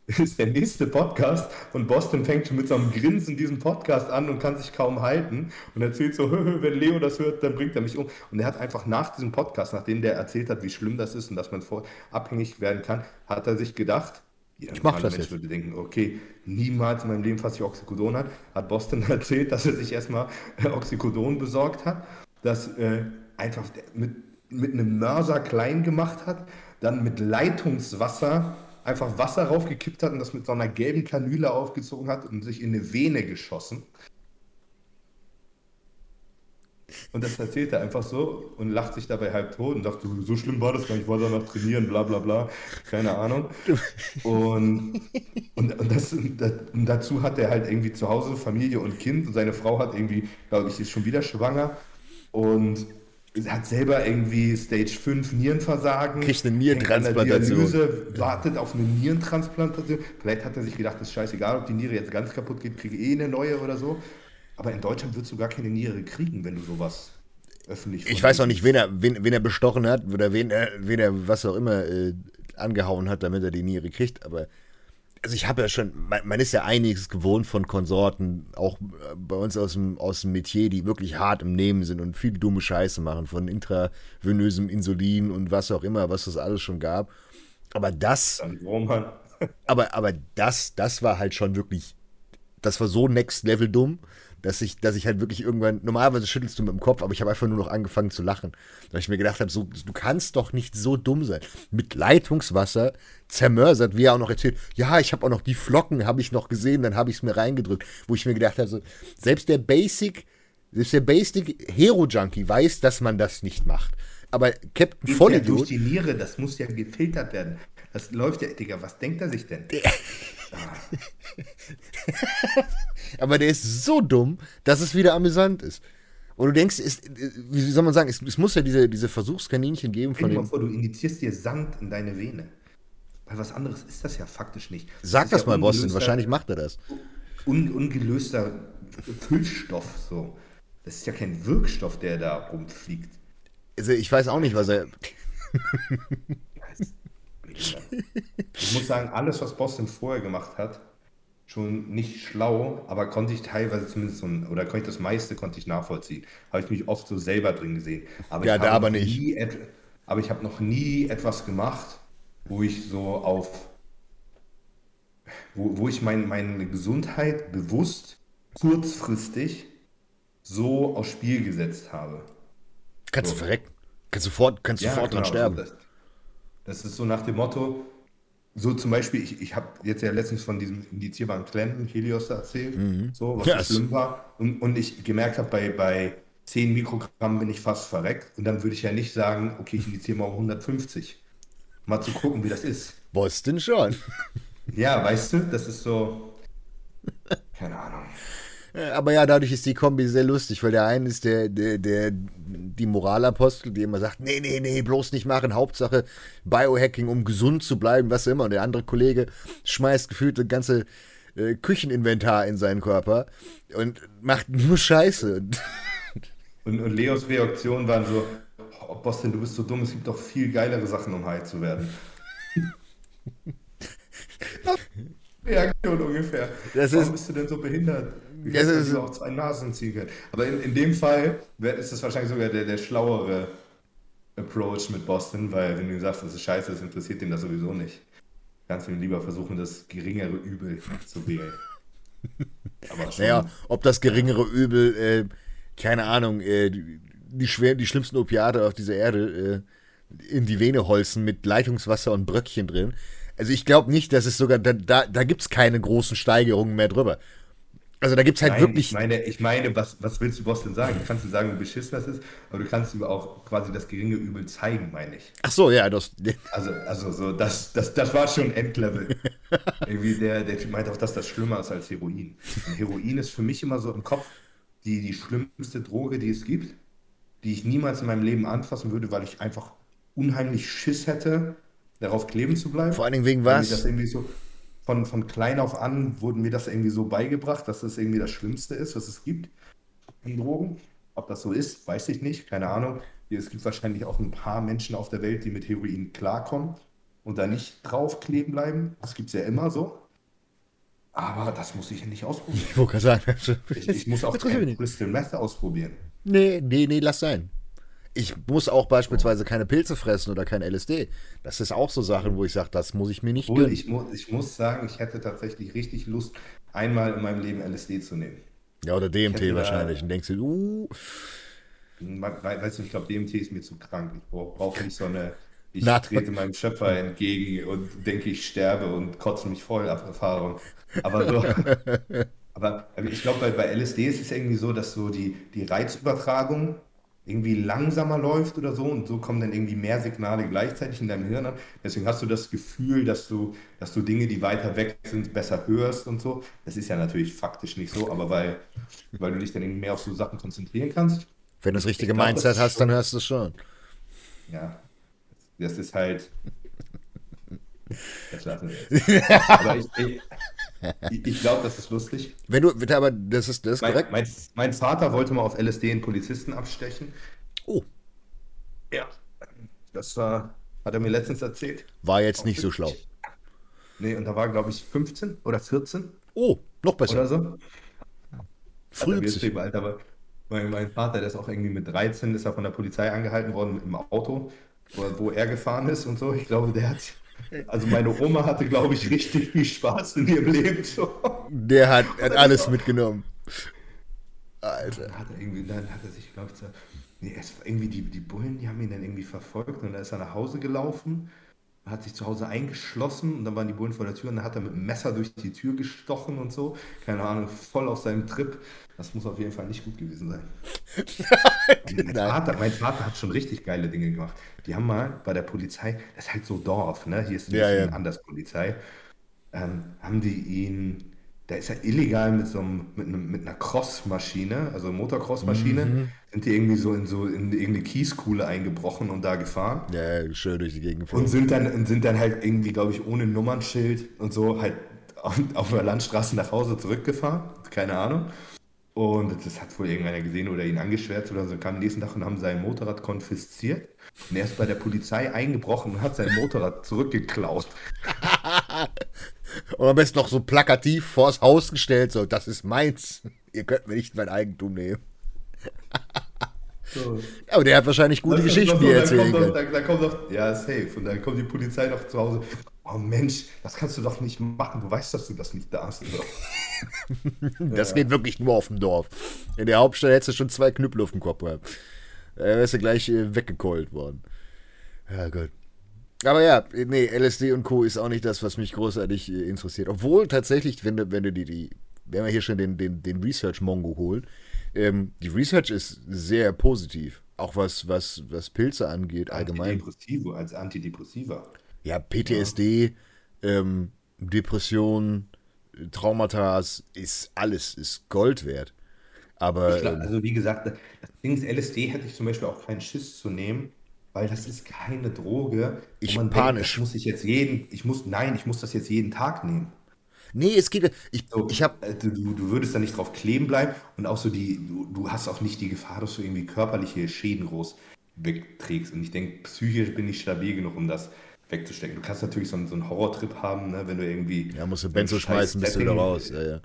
[laughs] ist der nächste Podcast und Boston fängt schon mit so einem Grinsen diesen Podcast an und kann sich kaum halten und erzählt so, [laughs] wenn Leo das hört, dann bringt er mich um. Und er hat einfach nach diesem Podcast, nachdem der erzählt hat, wie schlimm das ist und dass man abhängig werden kann, hat er sich gedacht, jeder ich mache das Mensch jetzt. würde denken, okay, niemals in meinem Leben fasse ich Oxycodon hat. Hat Boston [laughs] erzählt, dass er sich erstmal äh, Oxycodon besorgt hat, das äh, einfach mit, mit einem Mörser klein gemacht hat, dann mit Leitungswasser einfach Wasser raufgekippt hat und das mit so einer gelben Kanüle aufgezogen hat und sich in eine Vene geschossen. Und das erzählt er einfach so und lacht sich dabei halb tot und dachte, so schlimm war das gar nicht, ich wollte danach trainieren, bla bla bla, keine Ahnung. Und, und, und, das, und dazu hat er halt irgendwie zu Hause Familie und Kind und seine Frau hat irgendwie, glaube ich, ist schon wieder schwanger und hat selber irgendwie Stage 5 Nierenversagen. Kriegt eine Nierentransplantation. Dialyse, wartet auf eine Nierentransplantation. Vielleicht hat er sich gedacht, das ist scheißegal, ob die Niere jetzt ganz kaputt geht, kriege eh eine neue oder so. Aber in Deutschland würdest du gar keine Niere kriegen, wenn du sowas öffentlich. Ich weiß auch nicht, wen er, wen, wen er bestochen hat oder wen er, wen er was auch immer äh, angehauen hat, damit er die Niere kriegt, aber also ich habe ja schon, man, man, ist ja einiges gewohnt von Konsorten, auch äh, bei uns aus dem, aus dem Metier, die wirklich hart im Nehmen sind und viel dumme Scheiße machen, von intravenösem Insulin und was auch immer, was es alles schon gab. Aber das. [laughs] aber, aber das, das war halt schon wirklich, das war so next level dumm, dass ich, dass ich halt wirklich irgendwann, normalerweise schüttelst du mit dem Kopf, aber ich habe einfach nur noch angefangen zu lachen. Weil ich mir gedacht habe, so, du kannst doch nicht so dumm sein. Mit Leitungswasser zermörsert, wie er auch noch erzählt, ja, ich habe auch noch die Flocken, habe ich noch gesehen, dann habe ich es mir reingedrückt. Wo ich mir gedacht habe, so, selbst der Basic, selbst der Basic Hero-Junkie weiß, dass man das nicht macht. Aber Captain Vollidiot... Ja durch die Niere, das muss ja gefiltert werden. Das läuft ja, Digga, was denkt er sich denn? Aber der ist so dumm, dass es wieder amüsant ist. Und du denkst, ist, wie soll man sagen, es, es muss ja diese, diese Versuchskaninchen geben von dem. Vor, du indizierst dir Sand in deine Vene. Weil was anderes ist das ja faktisch nicht. Sag das, das ja mal, Boston, wahrscheinlich macht er das. Un, ungelöster Füllstoff, so. Das ist ja kein Wirkstoff, der da rumfliegt. Also ich weiß auch nicht, was er. [laughs] ich muss sagen, alles, was Boston vorher gemacht hat, schon nicht schlau, aber konnte ich teilweise zumindest so, oder konnte ich das meiste konnte ich nachvollziehen. Habe ich mich oft so selber drin gesehen. Aber ja, da aber nicht. Aber ich habe noch nie etwas gemacht, wo ich so auf, wo, wo ich mein, meine Gesundheit bewusst kurzfristig so aufs Spiel gesetzt habe. Kannst so. du verrecken. Kannst sofort, kannst ja, sofort genau, dran sterben. Das, das ist so nach dem Motto, so zum Beispiel, ich, ich habe jetzt ja letztens von diesem indizierbaren Klienten Helios erzählt, mhm. so, was yes. schlimm war. Und, und ich gemerkt habe, bei, bei 10 Mikrogramm bin ich fast verreckt. Und dann würde ich ja nicht sagen, okay, ich indiziere mal um 150. Mal zu gucken, wie das ist. Boston schon. Ja, weißt du, das ist so. Keine Ahnung. Äh, aber ja, dadurch ist die Kombi sehr lustig, weil der eine ist der, der, der, die Moralapostel, die immer sagt, nee, nee, nee, bloß nicht machen, Hauptsache Biohacking, um gesund zu bleiben, was immer. Und der andere Kollege schmeißt gefühlt das ganze äh, Kücheninventar in seinen Körper und macht nur Scheiße. Und, und Leos Reaktion waren so, oh, Boston, du bist so dumm, es gibt doch viel geilere Sachen, um high zu werden. [laughs] [laughs] Reaktion ungefähr. Das Warum ist, bist du denn so behindert? Ja, das auch zwei Nasen ziehen können. Aber in, in dem Fall ist das wahrscheinlich sogar der, der schlauere Approach mit Boston, weil wenn du sagst, das ist scheiße, das interessiert ihn das sowieso nicht. Kannst du lieber versuchen, das geringere Übel zu wählen. [laughs] Aber schon, naja, ob das geringere Übel, äh, keine Ahnung, äh, die, schwer, die schlimmsten Opiate auf dieser Erde äh, in die Vene holzen mit Leitungswasser und Bröckchen drin. Also ich glaube nicht, dass es sogar, da, da, da gibt es keine großen Steigerungen mehr drüber. Also da gibt es halt Nein, wirklich. Ich meine, ich meine was, was willst du Boston sagen? Du kannst ihm sagen, wie beschissen das ist, aber du kannst ihm auch quasi das geringe Übel zeigen, meine ich. Ach so, ja, das. Also, also so, das, das, das war schon Endlevel. [laughs] Irgendwie der, der Typ meint auch, dass das schlimmer ist als Heroin. Und Heroin ist für mich immer so im Kopf die, die schlimmste Droge, die es gibt, die ich niemals in meinem Leben anfassen würde, weil ich einfach unheimlich Schiss hätte, darauf kleben zu bleiben. Vor allen Dingen wegen was? So, von, von klein auf an wurden mir das irgendwie so beigebracht, dass das irgendwie das Schlimmste ist, was es gibt in Drogen. Ob das so ist, weiß ich nicht, keine Ahnung. Es gibt wahrscheinlich auch ein paar Menschen auf der Welt, die mit Heroin klarkommen und da nicht drauf kleben bleiben. Das gibt es ja immer so. Aber das muss ich ja nicht ausprobieren. Ich sagen, ich, ich muss auch Crystal Meth ausprobieren. Nee, nee, nee, lass sein. Ich muss auch beispielsweise keine Pilze fressen oder kein LSD. Das ist auch so Sachen, wo ich sage, das muss ich mir nicht Obwohl, ich, mu ich muss sagen, ich hätte tatsächlich richtig Lust, einmal in meinem Leben LSD zu nehmen. Ja, oder DMT wahrscheinlich. Da, und denkst du, uh. Weißt du, ich glaube, DMT ist mir zu krank. Ich brauche nicht so eine. Ich Na, trete meinem Schöpfer [laughs] entgegen und denke, ich sterbe und kotze mich voll ab Erfahrung. Aber so. [laughs] aber ich glaube, bei, bei LSD ist es irgendwie so, dass so die, die Reizübertragung irgendwie langsamer läuft oder so und so kommen dann irgendwie mehr Signale gleichzeitig in deinem Hirn an. Deswegen hast du das Gefühl, dass du, dass du Dinge, die weiter weg sind, besser hörst und so. Das ist ja natürlich faktisch nicht so, aber weil, weil du dich dann irgendwie mehr auf so Sachen konzentrieren kannst. Wenn du das richtige glaub, Mindset das hast, schon, dann hörst du es schon. Ja, das ist halt. [laughs] Das lassen wir jetzt. aber ich, ich [laughs] ich glaube, das ist lustig. Wenn du, aber das ist, das ist mein, korrekt. Mein, mein, Vater wollte mal auf LSD einen Polizisten abstechen. Oh, Ja. Das war, hat er mir letztens erzählt. war jetzt nicht so schlau. Nee, und da war, glaube ich, 15 oder 14 Oh, noch besser. oder so. Früh Alter, aber mein, mein Vater, der ist auch irgendwie mit 13, ist er von der Polizei angehalten worden im Auto, wo, wo er gefahren ist und so. Ich glaube, der hat, also meine Oma hatte, glaube ich, richtig viel Spaß in ihrem Leben. So. Der hat, hat alles mitgenommen. Alter. Dann hat er irgendwie, dann hat er sich, glaube ich, nee, es war irgendwie die, die Bullen, die haben ihn dann irgendwie verfolgt und dann ist er nach Hause gelaufen, hat sich zu Hause eingeschlossen und dann waren die Bullen vor der Tür und dann hat er mit dem Messer durch die Tür gestochen und so. Keine Ahnung, voll auf seinem Trip. Das muss auf jeden Fall nicht gut gewesen sein. [laughs] mein, Vater, mein Vater hat schon richtig geile Dinge gemacht. Die haben mal bei der Polizei, das ist halt so Dorf, ne? Hier ist ein bisschen ja. anders Polizei. Ähm, haben die ihn, da ist er illegal mit so einem, mit, einem, mit einer Crossmaschine, also Motocross-Maschine, Mhm. sind die irgendwie so in so in irgendeine Kieskuhle eingebrochen und da gefahren. Ja, schön durch die Gegend Und sind dann, und sind dann halt irgendwie, glaube ich, ohne Nummernschild und so halt auf, auf der Landstraße nach Hause zurückgefahren. Keine Ahnung. Und das hat wohl irgendeiner gesehen oder ihn angeschwärzt oder so. Kam am nächsten Tag und haben sein Motorrad konfisziert. Und er ist bei der Polizei eingebrochen und hat sein Motorrad zurückgeklaut. [laughs] Und am besten noch so plakativ vors Haus gestellt, so, das ist meins. Ihr könnt mir nicht mein Eigentum nehmen. [laughs] So. Aber der hat wahrscheinlich gute Das ist Geschichten, doch die so, er erzählen kommt kann. dann, dann kommt doch, ja, safe. Und dann kommt die Polizei noch zu Hause. Oh Mensch, das kannst du doch nicht machen. Du weißt, dass du das nicht darfst. [laughs] Das geht wirklich nur auf dem Dorf. In der Hauptstadt hättest du schon zwei Knüppel auf dem Kopf gehabt. Da wärst du gleich äh, weggekeult worden. Ja, gut. Aber ja, nee, LSD und Co. ist auch nicht das, was mich großartig äh, interessiert. Obwohl tatsächlich, wenn du, wenn du die, die, wenn wir hier schon den, den, den Research-Mongo holen, ähm, die Research ist sehr positiv. Auch was, was, was Pilze angeht, allgemein. Antidepressivo, als Antidepressiva. Ja, PTSD, ähm, Depression, Traumata, ist alles, ist Gold wert. Aber glaub, ähm, also wie gesagt, das Ding ist, LSD hätte ich zum Beispiel auch keinen Schiss zu nehmen, weil das ist keine Droge. Ich panisch. das muss ich jetzt jeden, ich muss, nein, ich muss das jetzt jeden Tag nehmen. Nee, es geht. Ich, So, ich habe äh, du, du würdest da nicht drauf kleben bleiben und auch so die, du, du hast auch nicht die Gefahr, dass du irgendwie körperliche Schäden groß wegträgst. Und ich denke, psychisch bin ich stabil genug, um das wegzustecken. Du kannst natürlich so einen, so einen Horrortrip haben, ne, wenn du irgendwie ja, musst du Benzo schmeißen, bist du wieder raus. Ja, ja.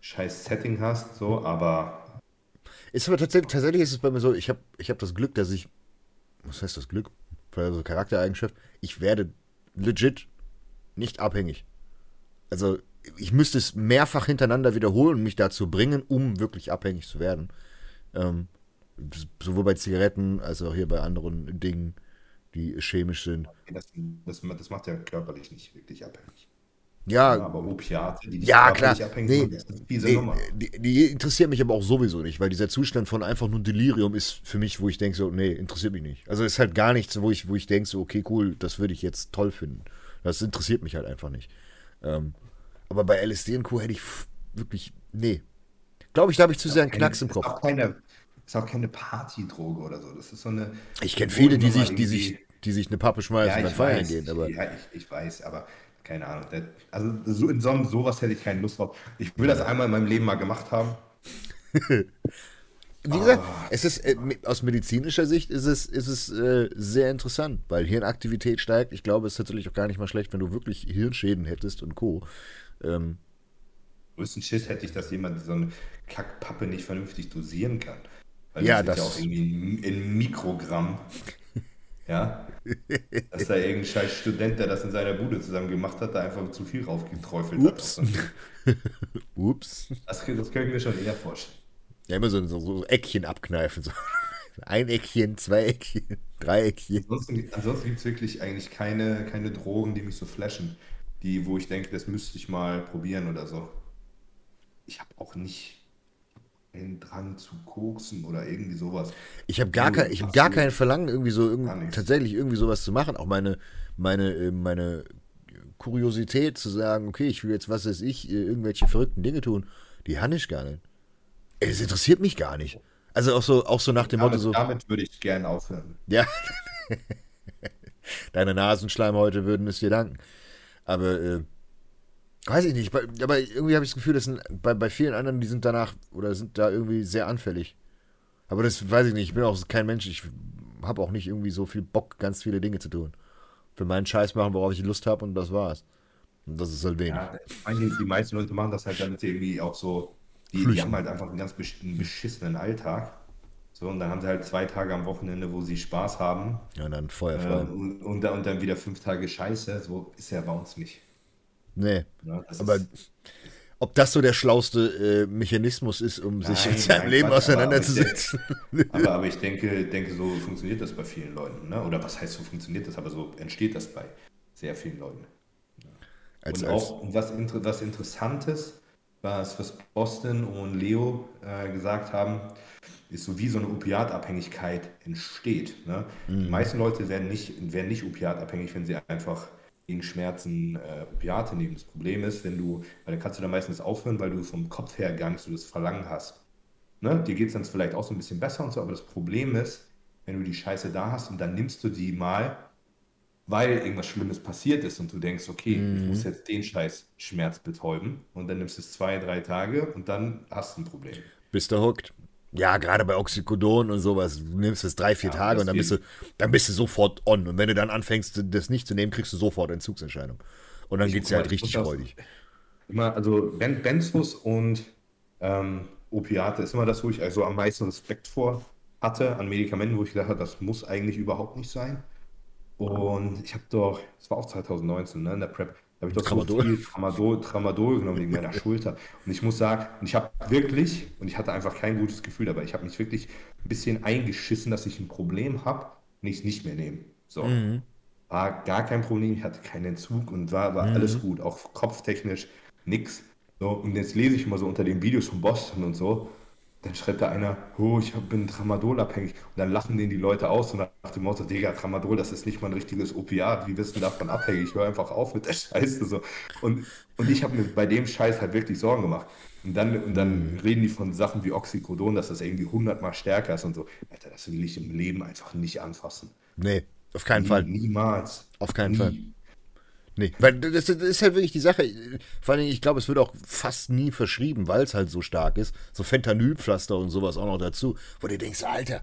scheiß Setting hast, so, aber Ist aber tatsächlich, tatsächlich ist es bei mir so, ich habe ich hab das Glück, dass ich, was heißt das Glück? Also Charaktereigenschaft, ich werde legit nicht abhängig. Also ich müsste es mehrfach hintereinander wiederholen und mich dazu bringen, um wirklich abhängig zu werden. Ähm, sowohl bei Zigaretten als auch hier bei anderen Dingen, die chemisch sind. das, das, das macht ja körperlich nicht wirklich abhängig. Ja, Ja, aber Opiate, die dich Ja, klar. abhängig Nee, machen, fiese nee, Nummer. die, die interessiert mich aber auch sowieso nicht, weil dieser Zustand von einfach nur Delirium ist für mich, wo ich denke so, nee, interessiert mich nicht. Also ist halt gar nichts, wo ich, wo ich denke so, okay, cool, das würde ich jetzt toll finden. Das interessiert mich halt einfach nicht. Ähm, aber bei LSD und Co. hätte ich wirklich, nee. Glaube ich, da habe ich zu sehr einen Knacks im ist Kopf. Auch keine, ist auch keine Partydroge oder so. Das ist so eine. Ich kenne viele, die sich, die sich, die sich eine Pappe schmeißen Ja, ich Feiern gehen, aber ja, ich, ich weiß, aber keine Ahnung. Also so, in so, sowas hätte ich keine Lust drauf. Ich will das einmal in meinem Leben mal gemacht haben. [laughs] Wie gesagt, es ist äh, aus medizinischer Sicht ist es, ist es äh, sehr interessant, weil Hirnaktivität steigt. Ich glaube, es ist tatsächlich auch gar nicht mal schlecht, wenn du wirklich Hirnschäden hättest und Co. Ähm, Größten Schiss hätte ich, dass jemand so eine Kackpappe nicht vernünftig dosieren kann. Weil Ja, das ist ja auch irgendwie in, in Mikrogramm. Ja. [laughs] Dass da irgendein scheiß Student, der das in seiner Bude zusammen gemacht hat, da einfach zu viel raufgeträufelt Ups. hat. ups. Das, [laughs] das können wir schon eher vorstellen. Ja, immer so, so, so Eckchen abkneifen. So. [laughs] Ein Eckchen, zwei Eckchen, drei Eckchen. Ansonsten, ansonsten gibt es wirklich eigentlich keine, keine Drogen, die mich so flashen, die, wo ich denke, das müsste ich mal probieren oder so. Ich habe auch nicht einen Drang zu koksen oder irgendwie sowas. Ich habe gar, Oh, kein, ich hab gar kein Verlangen, irgendwie so irgend, tatsächlich irgendwie sowas zu machen. Auch meine, meine, äh, meine Kuriosität zu sagen, okay, ich will jetzt, was weiß ich, äh, irgendwelche verrückten Dinge tun, die habe ich gar nicht. Es interessiert mich gar nicht. Also auch so, auch so nach dem Motto Damit, so, damit würde ich gern aufhören. ja, [laughs] deine Nasenschleimhäute würden es dir danken. Aber, äh, weiß ich nicht, aber irgendwie habe ich das Gefühl, dass bei, bei vielen anderen, die sind danach oder sind da irgendwie sehr anfällig. Aber das weiß ich nicht. Ich bin auch kein Mensch. Ich habe auch nicht irgendwie so viel Bock, ganz viele Dinge zu tun. Für meinen Scheiß machen, worauf ich Lust habe und das war's. Und das ist halt wenig. Ja, die meisten Leute machen das halt, damit sie irgendwie auch so, die, die haben halt einfach einen ganz beschissenen Alltag. So, und dann haben sie halt zwei Tage am Wochenende, wo sie Spaß haben. Ja, und dann feuerfrei. Äh, und, und, und, dann wieder fünf Tage Scheiße. So ist ja bei uns nicht. Nee. Ja, aber ist, ob das so der schlauste äh, Mechanismus ist, um nein, sich [laughs] mit seinem Leben Quatsch, auseinanderzusetzen. Aber, aber, aber, ich denke, denke, so funktioniert das bei vielen Leuten. Ne? Oder was heißt, so funktioniert das, aber so entsteht das bei sehr vielen Leuten. Als, und auch als was, was Interessantes, was, was Boston und Leo äh, gesagt haben, ist so wie so eine Opiatabhängigkeit entsteht. Ne? Mhm. Die meisten Leute werden nicht, werden nicht opiatabhängig, wenn sie einfach gegen Schmerzen äh, Opiate nehmen. Das Problem ist, wenn du, weil dann kannst du dann meistens aufhören, weil du vom Kopf her gar nicht so das Verlangen hast. Ne? Dir geht es dann vielleicht auch so ein bisschen besser und so, aber das Problem ist, wenn du die Scheiße da hast und dann nimmst du die mal, weil irgendwas Schlimmes passiert ist und du denkst, okay, mhm. ich muss jetzt den Scheiß Schmerz betäuben und dann nimmst du es zwei, drei Tage und dann hast du ein Problem. Bist du hooked. Ja, gerade bei Oxycodon und sowas, du nimmst es drei, vier ja, Tage und dann bist, du, dann bist du sofort on. Und wenn du dann anfängst, das nicht zu nehmen, kriegst du sofort Entzugsentscheidung. Und dann geht es ja halt richtig freudig. Immer, also ben, Benzos und ähm, Opiate ist immer das, wo ich also am meisten Respekt vor hatte an Medikamenten, wo ich gedacht habe, das muss eigentlich überhaupt nicht sein. Und ich habe doch, das war auch 2019, ne, in der Prep, habe ich doch Tramadol. so viel Tramadol, Tramadol genommen wegen meiner Schulter. Und ich muss sagen, und ich habe wirklich, und ich hatte einfach kein gutes Gefühl dabei, ich habe mich wirklich ein bisschen eingeschissen, dass ich ein Problem habe und ich es nicht mehr nehme. So. Mhm. War gar kein Problem, ich hatte keinen Entzug und war, war mhm. alles gut, auch kopftechnisch nix. So, und jetzt lese ich immer so unter den Videos von Boston und so, dann schreibt da einer, oh, ich bin Tramadol abhängig. Und dann lachen den die Leute aus und nach dem Motto, Digga, Tramadol, das ist nicht mal ein richtiges Opiat. Wie du davon abhängig? Ich höre einfach auf mit der Scheiße. So. Und, und ich habe mir bei dem Scheiß halt wirklich Sorgen gemacht. Und dann, und dann reden die von Sachen wie Oxycodon, dass das irgendwie hundertmal stärker ist und so. Alter, das will ich im Leben einfach nicht anfassen. Nee, auf keinen Nie, Fall. Niemals. Auf keinen Nie. Fall. Nee, weil das, das, ist halt wirklich die Sache. Vor allem, ich glaube, es wird auch fast nie verschrieben, weil es halt so stark ist. So Fentanylpflaster und sowas auch noch dazu, wo du denkst, Alter,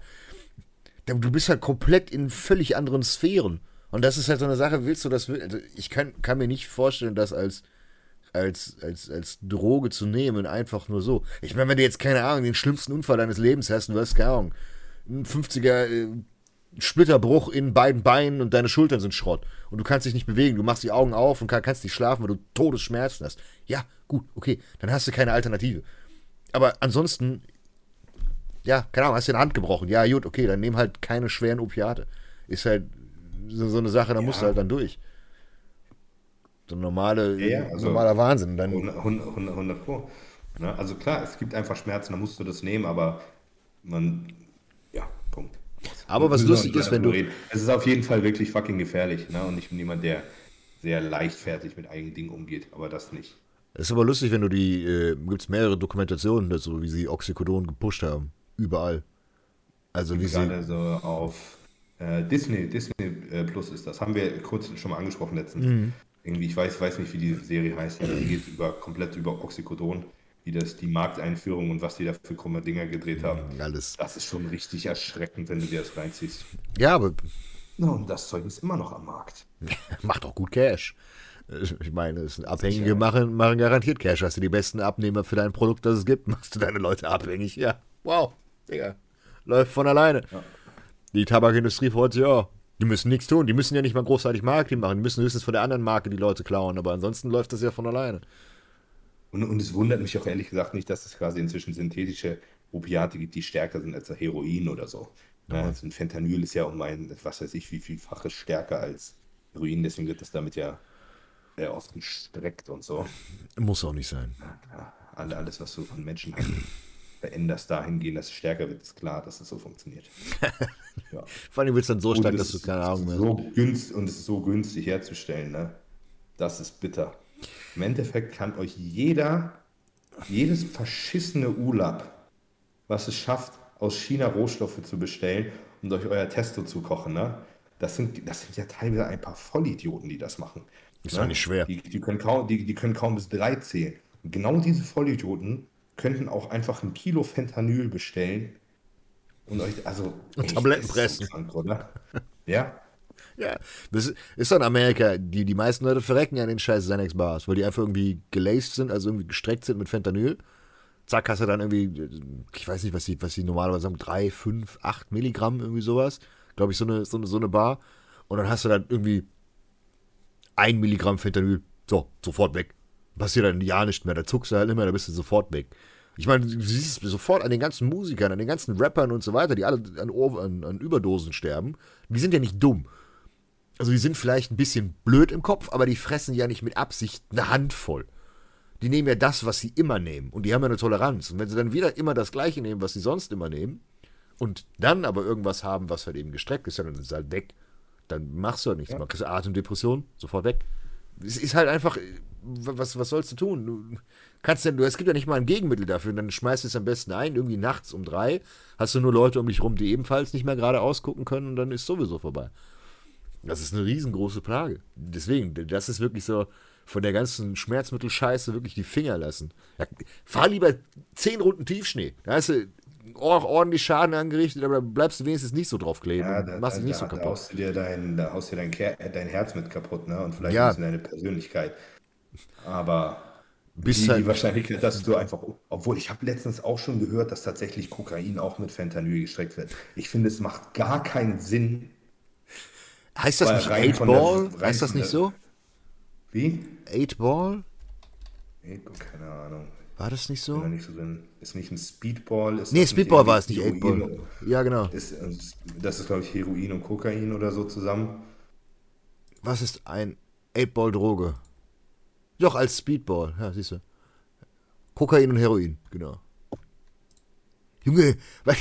du bist halt komplett in völlig anderen Sphären. Und das ist halt so eine Sache, willst du das? Also ich kann, kann mir nicht vorstellen, das als, als, als, als Droge zu nehmen, einfach nur so. Ich meine, wenn du jetzt, keine Ahnung, den schlimmsten Unfall deines Lebens hast du hast, keine Ahnung, ein 50er Splitterbruch in beiden Beinen und deine Schultern sind Schrott. Und du kannst dich nicht bewegen. Du machst die Augen auf und kann, kannst nicht schlafen, weil du Todesschmerzen hast. Ja, gut, okay. Dann hast du keine Alternative. Aber ansonsten, ja, keine Ahnung, hast du eine Hand gebrochen. Ja, gut, okay, dann nehm halt keine schweren Opiate. Ist halt so, so eine Sache, da ja. musst du halt dann durch. So ein normale, ja, also normaler Wahnsinn. Dann 100, 100, 100 Pro. Ne? Also klar, es gibt einfach Schmerzen, da musst du das nehmen, aber man. Aber was lustig ist, wenn du. Es ist auf jeden Fall wirklich fucking gefährlich. Ne? Und ich bin jemand, der sehr leichtfertig mit eigenen Dingen umgeht, aber das nicht. Es ist aber lustig, wenn du die. Äh, Gibt es mehrere Dokumentationen dazu, wie sie Oxycodon gepusht haben. Überall. Also wie sie. Gerade so auf äh, Disney, Disney äh, Plus ist das. Haben wir kurz schon mal angesprochen letztens. Mhm. Irgendwie, ich weiß, weiß nicht, wie die Serie heißt. Die geht über, komplett über Oxycodon wie das die Markteinführung und was die da für krumme Dinger gedreht haben. Alles. Das ist schon richtig erschreckend, wenn du dir das reinziehst. Ja, aber. No, und das Zeug ist immer noch am Markt. [laughs] Macht auch gut Cash. Ich meine, es Abhängige machen, machen garantiert Cash. Hast du die besten Abnehmer für dein Produkt, das es gibt, [laughs] machst du deine Leute abhängig. Ja, wow, Digga. Läuft von alleine. Ja. Die Tabakindustrie freut sich auch. Die müssen nichts tun. Die müssen ja nicht mal großartig Marketing machen. Die müssen höchstens von der anderen Marke die Leute klauen. Aber ansonsten läuft das ja von alleine. Und, und es wundert mich auch ehrlich gesagt nicht, dass es quasi inzwischen synthetische Opiate gibt, die stärker sind als Heroin oder so. Ja. Also ein Fentanyl ist ja um ein, was weiß ich, wie vielfaches stärker als Heroin, deswegen wird das damit ja sehr oft gestreckt und so. Muss auch nicht sein. Ja, alles, was du von Menschen [clears throat] veränderst dahingehend, dass es stärker wird, ist klar, dass es so funktioniert. [laughs] ja. Vor allem wird es dann so stark, dass du keine Ahnung mehr so günst, Und es ist so günstig herzustellen, ne? Das ist bitter. Im Endeffekt kann euch jeder, jedes verschissene ULAB, was es schafft, aus China Rohstoffe zu bestellen und euch euer Testo zu kochen, ne? Das sind, das sind ja teilweise ein paar Vollidioten, die das machen. Ist ne? nicht schwer. Die, die, können kaum, die, die können kaum bis drei zählen. Und genau diese Vollidioten könnten auch einfach ein Kilo Fentanyl bestellen und euch, also. Und echt, Tabletten pressen. So krank, oder? Ja. Ja, das ist doch in Amerika. Die, die meisten Leute verrecken ja an den scheiß Xanax Bars, weil die einfach irgendwie gelaced sind, also irgendwie gestreckt sind mit Fentanyl. Zack, hast du dann irgendwie, ich weiß nicht, was die, was die normalerweise haben, 3, 5, 8 Milligramm, irgendwie sowas. Glaube ich, so eine, so, eine, so eine Bar. Und dann hast du dann irgendwie ein Milligramm Fentanyl. So, sofort weg. Passiert dann ja nicht mehr. Da zuckst du halt immer, da bist du sofort weg. Ich meine, du siehst es sofort an den ganzen Musikern, an den ganzen Rappern und so weiter, die alle an, an, an Überdosen sterben. Die sind ja nicht dumm. Also die sind vielleicht ein bisschen blöd im Kopf, aber die fressen ja nicht mit Absicht eine Handvoll. Die nehmen ja das, was sie immer nehmen. Und die haben ja eine Toleranz. Und wenn sie dann wieder immer das Gleiche nehmen, was sie sonst immer nehmen, und dann aber irgendwas haben, was halt eben gestreckt ist, ja, dann ist es halt weg. Dann machst du halt nichts. Ja. mehr. Kriegst du Atemdepression, sofort weg. Es ist halt einfach, äh, was, was sollst du tun? Du kannst denn, du, es gibt ja nicht mal ein Gegenmittel dafür. Und dann schmeißt du es am besten ein, irgendwie nachts um drei, hast du nur Leute um dich rum, die ebenfalls nicht mehr gerade ausgucken können und dann ist sowieso vorbei. Das ist eine riesengroße Plage. Deswegen, das ist wirklich so von der ganzen Schmerzmittelscheiße wirklich die Finger lassen. Ja, fahr lieber zehn Runden Tiefschnee. Da hast du or- ordentlich Schaden angerichtet, aber da bleibst du wenigstens nicht so drauf kleben Ja, da, machst da, dich nicht da, so da kaputt. haust du dir dein, da haust du dein, äh, dein Herz mit kaputt, ne? Und vielleicht Ja. ein bisschen deine Persönlichkeit. Aber Bist die, halt- die Wahrscheinlichkeit, dass du einfach, obwohl ich habe letztens auch schon gehört, dass tatsächlich Kokain auch mit Fentanyl gestreckt wird. Ich finde, es macht gar keinen Sinn. Heißt das Weil nicht Eight der- Ball? rein heißt das nicht der- so? Wie? Eight Ball? Keine Ahnung. War das nicht so? nicht so drin. Ist nicht ein Speedball? Ist Nee, Speedball war es nicht, Eight Ball. Ja, genau. Ist, das ist, glaube ich, Heroin und Kokain oder so zusammen. Was ist ein Eight Ball Droge? Doch, als Speedball. Ja, siehst du. Kokain und Heroin, genau. Junge, [laughs] Ey,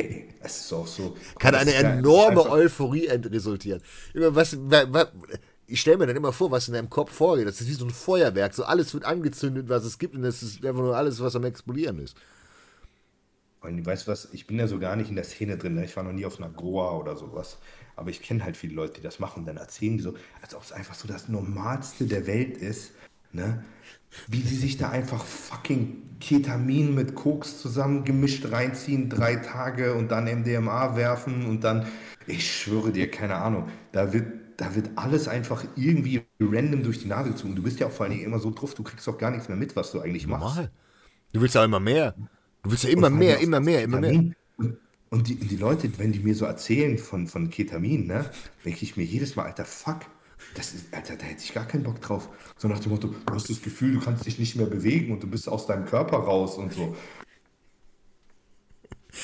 [laughs] es ist auch so. kann eine enorme einfach- Euphorie resultieren. Was, wa- wa- ich stelle mir dann immer vor, was in deinem Kopf vorgeht. Das ist wie so ein Feuerwerk. So alles wird angezündet, was es gibt, und das ist einfach nur alles, was am explodieren ist. Und weißt du was, ich bin ja so gar nicht in der Szene drin, ne? ich war noch nie auf einer Goa oder sowas, aber ich kenne halt viele Leute, die das machen, dann erzählen die so, als ob es einfach so das Normalste der Welt ist, ne? wie sie sich da einfach fucking Ketamin mit Koks zusammen gemischt reinziehen, drei Tage und dann MDMA werfen und dann, ich schwöre dir, keine Ahnung, da wird, da wird alles einfach irgendwie random durch die Nase gezogen. Du bist ja auch vor allen Dingen immer so drauf, du kriegst auch gar nichts mehr mit, was du eigentlich machst. Normal. Du willst ja immer mehr. Du willst ja immer mehr, immer mehr, immer mehr. Und, und die, die Leute, wenn die mir so erzählen von, von Ketamin, ne, denke ich mir jedes Mal, Alter, fuck, das ist, Alter, da hätte ich gar keinen Bock drauf. So nach dem Motto, du hast das Gefühl, du kannst dich nicht mehr bewegen und du bist aus deinem Körper raus und so.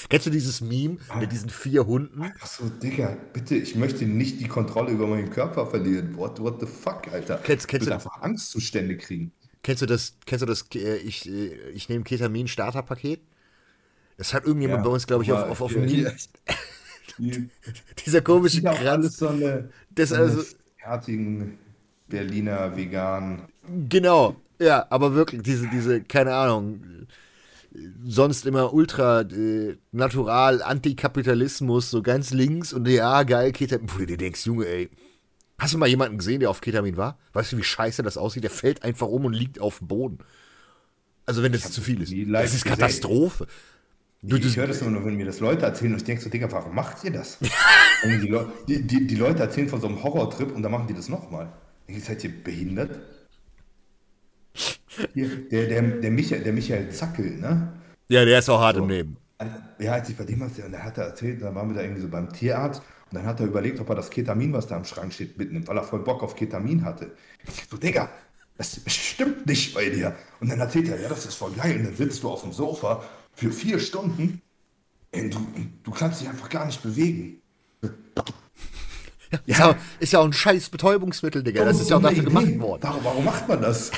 Kennst du dieses Meme mit diesen vier Hunden? Ach so, Digga, bitte, ich möchte nicht die Kontrolle über meinen Körper verlieren. What, what the fuck, Alter? Kennst- kennst ich du- will einfach Angstzustände kriegen. Kennst du das, kennst du das, äh, ich, äh, ich nehme Ketamin Starterpaket? Das hat irgendjemand bei uns, glaube ich, auf, auf, auf dem Meme. [laughs] Dieser komische Kranz. so eine, Das so eine fertigen Berliner vegan. Genau, ja, aber wirklich, diese, diese, keine Ahnung, sonst immer ultra äh, natural, Antikapitalismus, so ganz links und ja, geil, Ketamin. Wo du dir denkst, Junge, ey, hast du mal jemanden gesehen, der auf Ketamin war? Weißt du, wie scheiße das aussieht? Der fällt einfach um und liegt auf dem Boden. Also, wenn das zu viel ist. Das ist gesehen. Du, Ich höre das immer nur, wenn mir das Leute erzählen und ich denke so, Digga, warum macht ihr das? [laughs] und die, Leu die, die, die Leute erzählen von so einem Horrortrip und dann machen die das nochmal. Ihr seid ihr behindert? Hier, der, der, der, Michael, der Michael Zackel, ne? ja, der ist auch hart So. im Leben. Ja, als ich bei dem was, und der hat er erzählt, dann waren wir da irgendwie so beim Tierarzt und dann hat er überlegt, ob er das Ketamin, was da am Schrank steht, mitnimmt, weil er voll Bock auf Ketamin hatte. Ich so, Digga, das stimmt nicht bei dir. Und dann erzählt er, ja, das ist voll geil. Und dann sitzt du auf dem Sofa für vier Stunden und du, du kannst dich einfach gar nicht bewegen. Ist, ja, ist ja auch ein scheiß Betäubungsmittel, Digga. Das ist ja auch dafür gemacht Idee. worden. Warum, warum macht man das?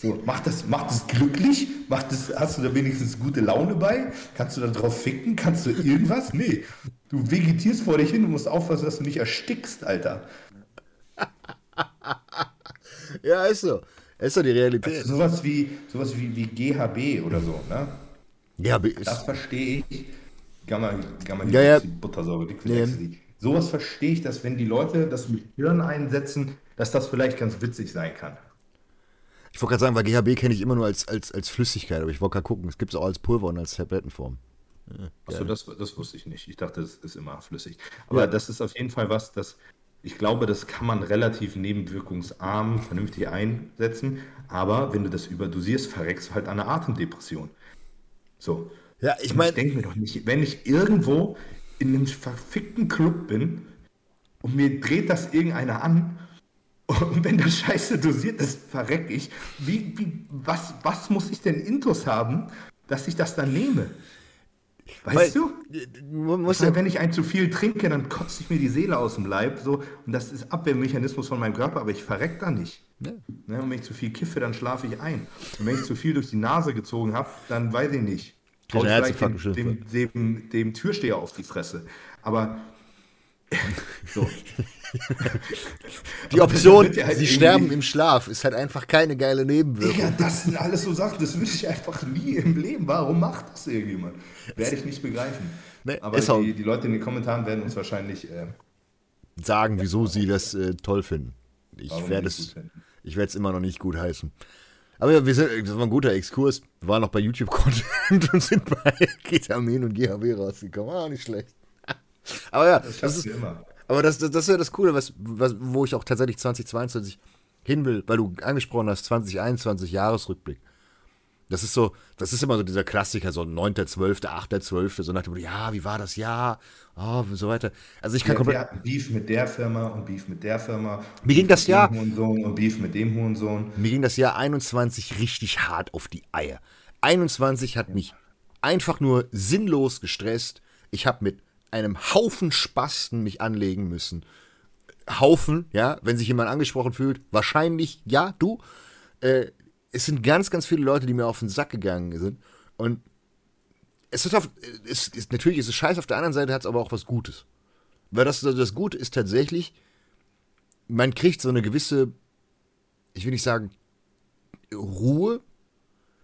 So, macht das? Macht es glücklich? Macht es, hast du da wenigstens gute Laune bei? Kannst du da drauf ficken? Kannst du irgendwas? Nee. Du vegetierst vor dich hin und musst aufpassen, dass du nicht erstickst, Alter. Ja, ist so. Ist so die Realität. Sowas wie, sowas wie, wie GHB oder so, ne? Ja, Das verstehe ich. Gamma, Gamma Ja, ja. Buttersäure, Liquid Ja. Sowas verstehe ich, dass wenn die Leute das mit Hirn einsetzen, dass das vielleicht ganz witzig sein kann. ich wollte gerade sagen, weil GHB kenne ich immer nur als, als, als Flüssigkeit, aber ich wollte gerade gucken, es gibt es auch als Pulver und als Tablettenform. Achso, das, das wusste ich nicht. Ich dachte, es ist immer flüssig. Aber ja. das ist auf jeden Fall was, das ich glaube, das kann man relativ nebenwirkungsarm vernünftig einsetzen. Aber wenn du das überdosierst, verreckst du halt an einer Atemdepression. So. Ja, ich meine. Ich denke mir doch nicht, wenn ich irgendwo in einem verfickten Club bin und mir dreht das irgendeiner an und [laughs] wenn das Scheiße dosiert ist, verreck ich. Wie, wie, was, was muss ich denn Intus haben, dass ich das dann nehme? Weißt Weil, du? Muss ja, wenn ich ein zu viel trinke, dann kotze ich mir die Seele aus dem Leib. So, und das ist Abwehrmechanismus von meinem Körper, aber ich verreck da nicht. Ja. Ne, und wenn ich zu viel kiffe, dann schlafe ich ein. Und wenn ich zu viel durch die Nase gezogen habe, dann weiß ich nicht. Hau ich vielleicht dem, dem, dem, dem Türsteher auf die Fresse. Aber [laughs] so. Die Option, halt sie sterben im Schlaf, ist halt einfach keine geile Nebenwirkung. Ja, das sind alles so Sachen, das würde ich einfach nie im Leben. Warum macht das irgendjemand? Werde ich nicht begreifen. Nee, Aber die, die, Leute in den Kommentaren werden uns wahrscheinlich äh, sagen, wieso sie das äh, toll finden. Ich werde es, ich werde es immer noch nicht gut heißen. Aber ja, wir sind, das war ein guter Exkurs. Wir waren noch bei YouTube-Content [laughs] und sind bei Ketamin und GHB rausgekommen. Ah, nicht schlecht. [laughs] Aber ja, das, das ist, immer. aber das, das, das ist ja das Coole, was, was, wo ich auch tatsächlich 2022 hin will, weil du angesprochen hast, 2021 Jahresrückblick. Das ist so, das ist immer so dieser Klassiker, so 9.12., 8.12., so nach dem ja, wie war das Jahr? Oh, und so weiter. Also ich kann komplett. Ja, Beef mit der Firma und Beef mit der Firma. Mir ging das Jahr. Und Beef mit dem Hurensohn. Mir ging das Jahr 21 richtig hart auf die Eier. 21 hat mich einfach nur sinnlos gestresst. Ich habe mit einem Haufen Spasten mich anlegen müssen. Haufen, ja, wenn sich jemand angesprochen fühlt, wahrscheinlich, ja, du. Äh, es sind ganz, ganz viele Leute, die mir auf den Sack gegangen sind. Und es ist, auf, es ist natürlich ist es scheiße, auf der anderen Seite hat es aber auch was Gutes. Weil das, das Gute ist tatsächlich, man kriegt so eine gewisse, ich will nicht sagen, Ruhe.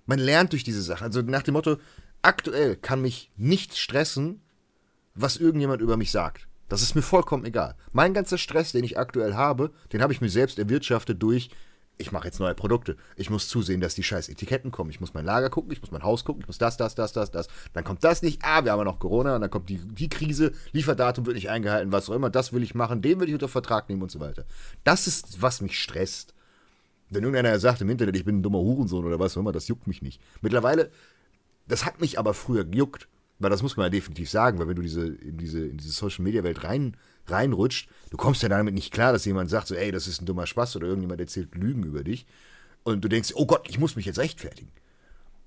Man lernt durch diese Sache. Also nach dem Motto, aktuell kann mich nichts stressen, was irgendjemand über mich sagt. Das ist mir vollkommen egal. Mein ganzer Stress, den ich aktuell habe, den habe ich mir selbst erwirtschaftet durch, ich mache jetzt neue Produkte. Ich muss zusehen, dass die scheiß Etiketten kommen. Ich muss mein Lager gucken, ich muss mein Haus gucken, ich muss das, das, das, das, das. Dann kommt das nicht. Ah, wir haben ja noch Corona. Und dann kommt die, die Krise. Lieferdatum wird nicht eingehalten, was auch immer. Das will ich machen, den will ich unter Vertrag nehmen und so weiter. Das ist, was mich stresst. Wenn irgendeiner sagt im Internet, ich bin ein dummer Hurensohn oder was auch immer, das juckt mich nicht. Mittlerweile, das hat mich aber früher gejuckt. Weil das muss man ja definitiv sagen, weil wenn du diese, in diese, in diese Social-Media-Welt rein, reinrutscht, du kommst ja damit nicht klar, dass jemand sagt so, ey, das ist ein dummer Spaß oder irgendjemand erzählt Lügen über dich. Und du denkst, oh Gott, ich muss mich jetzt rechtfertigen.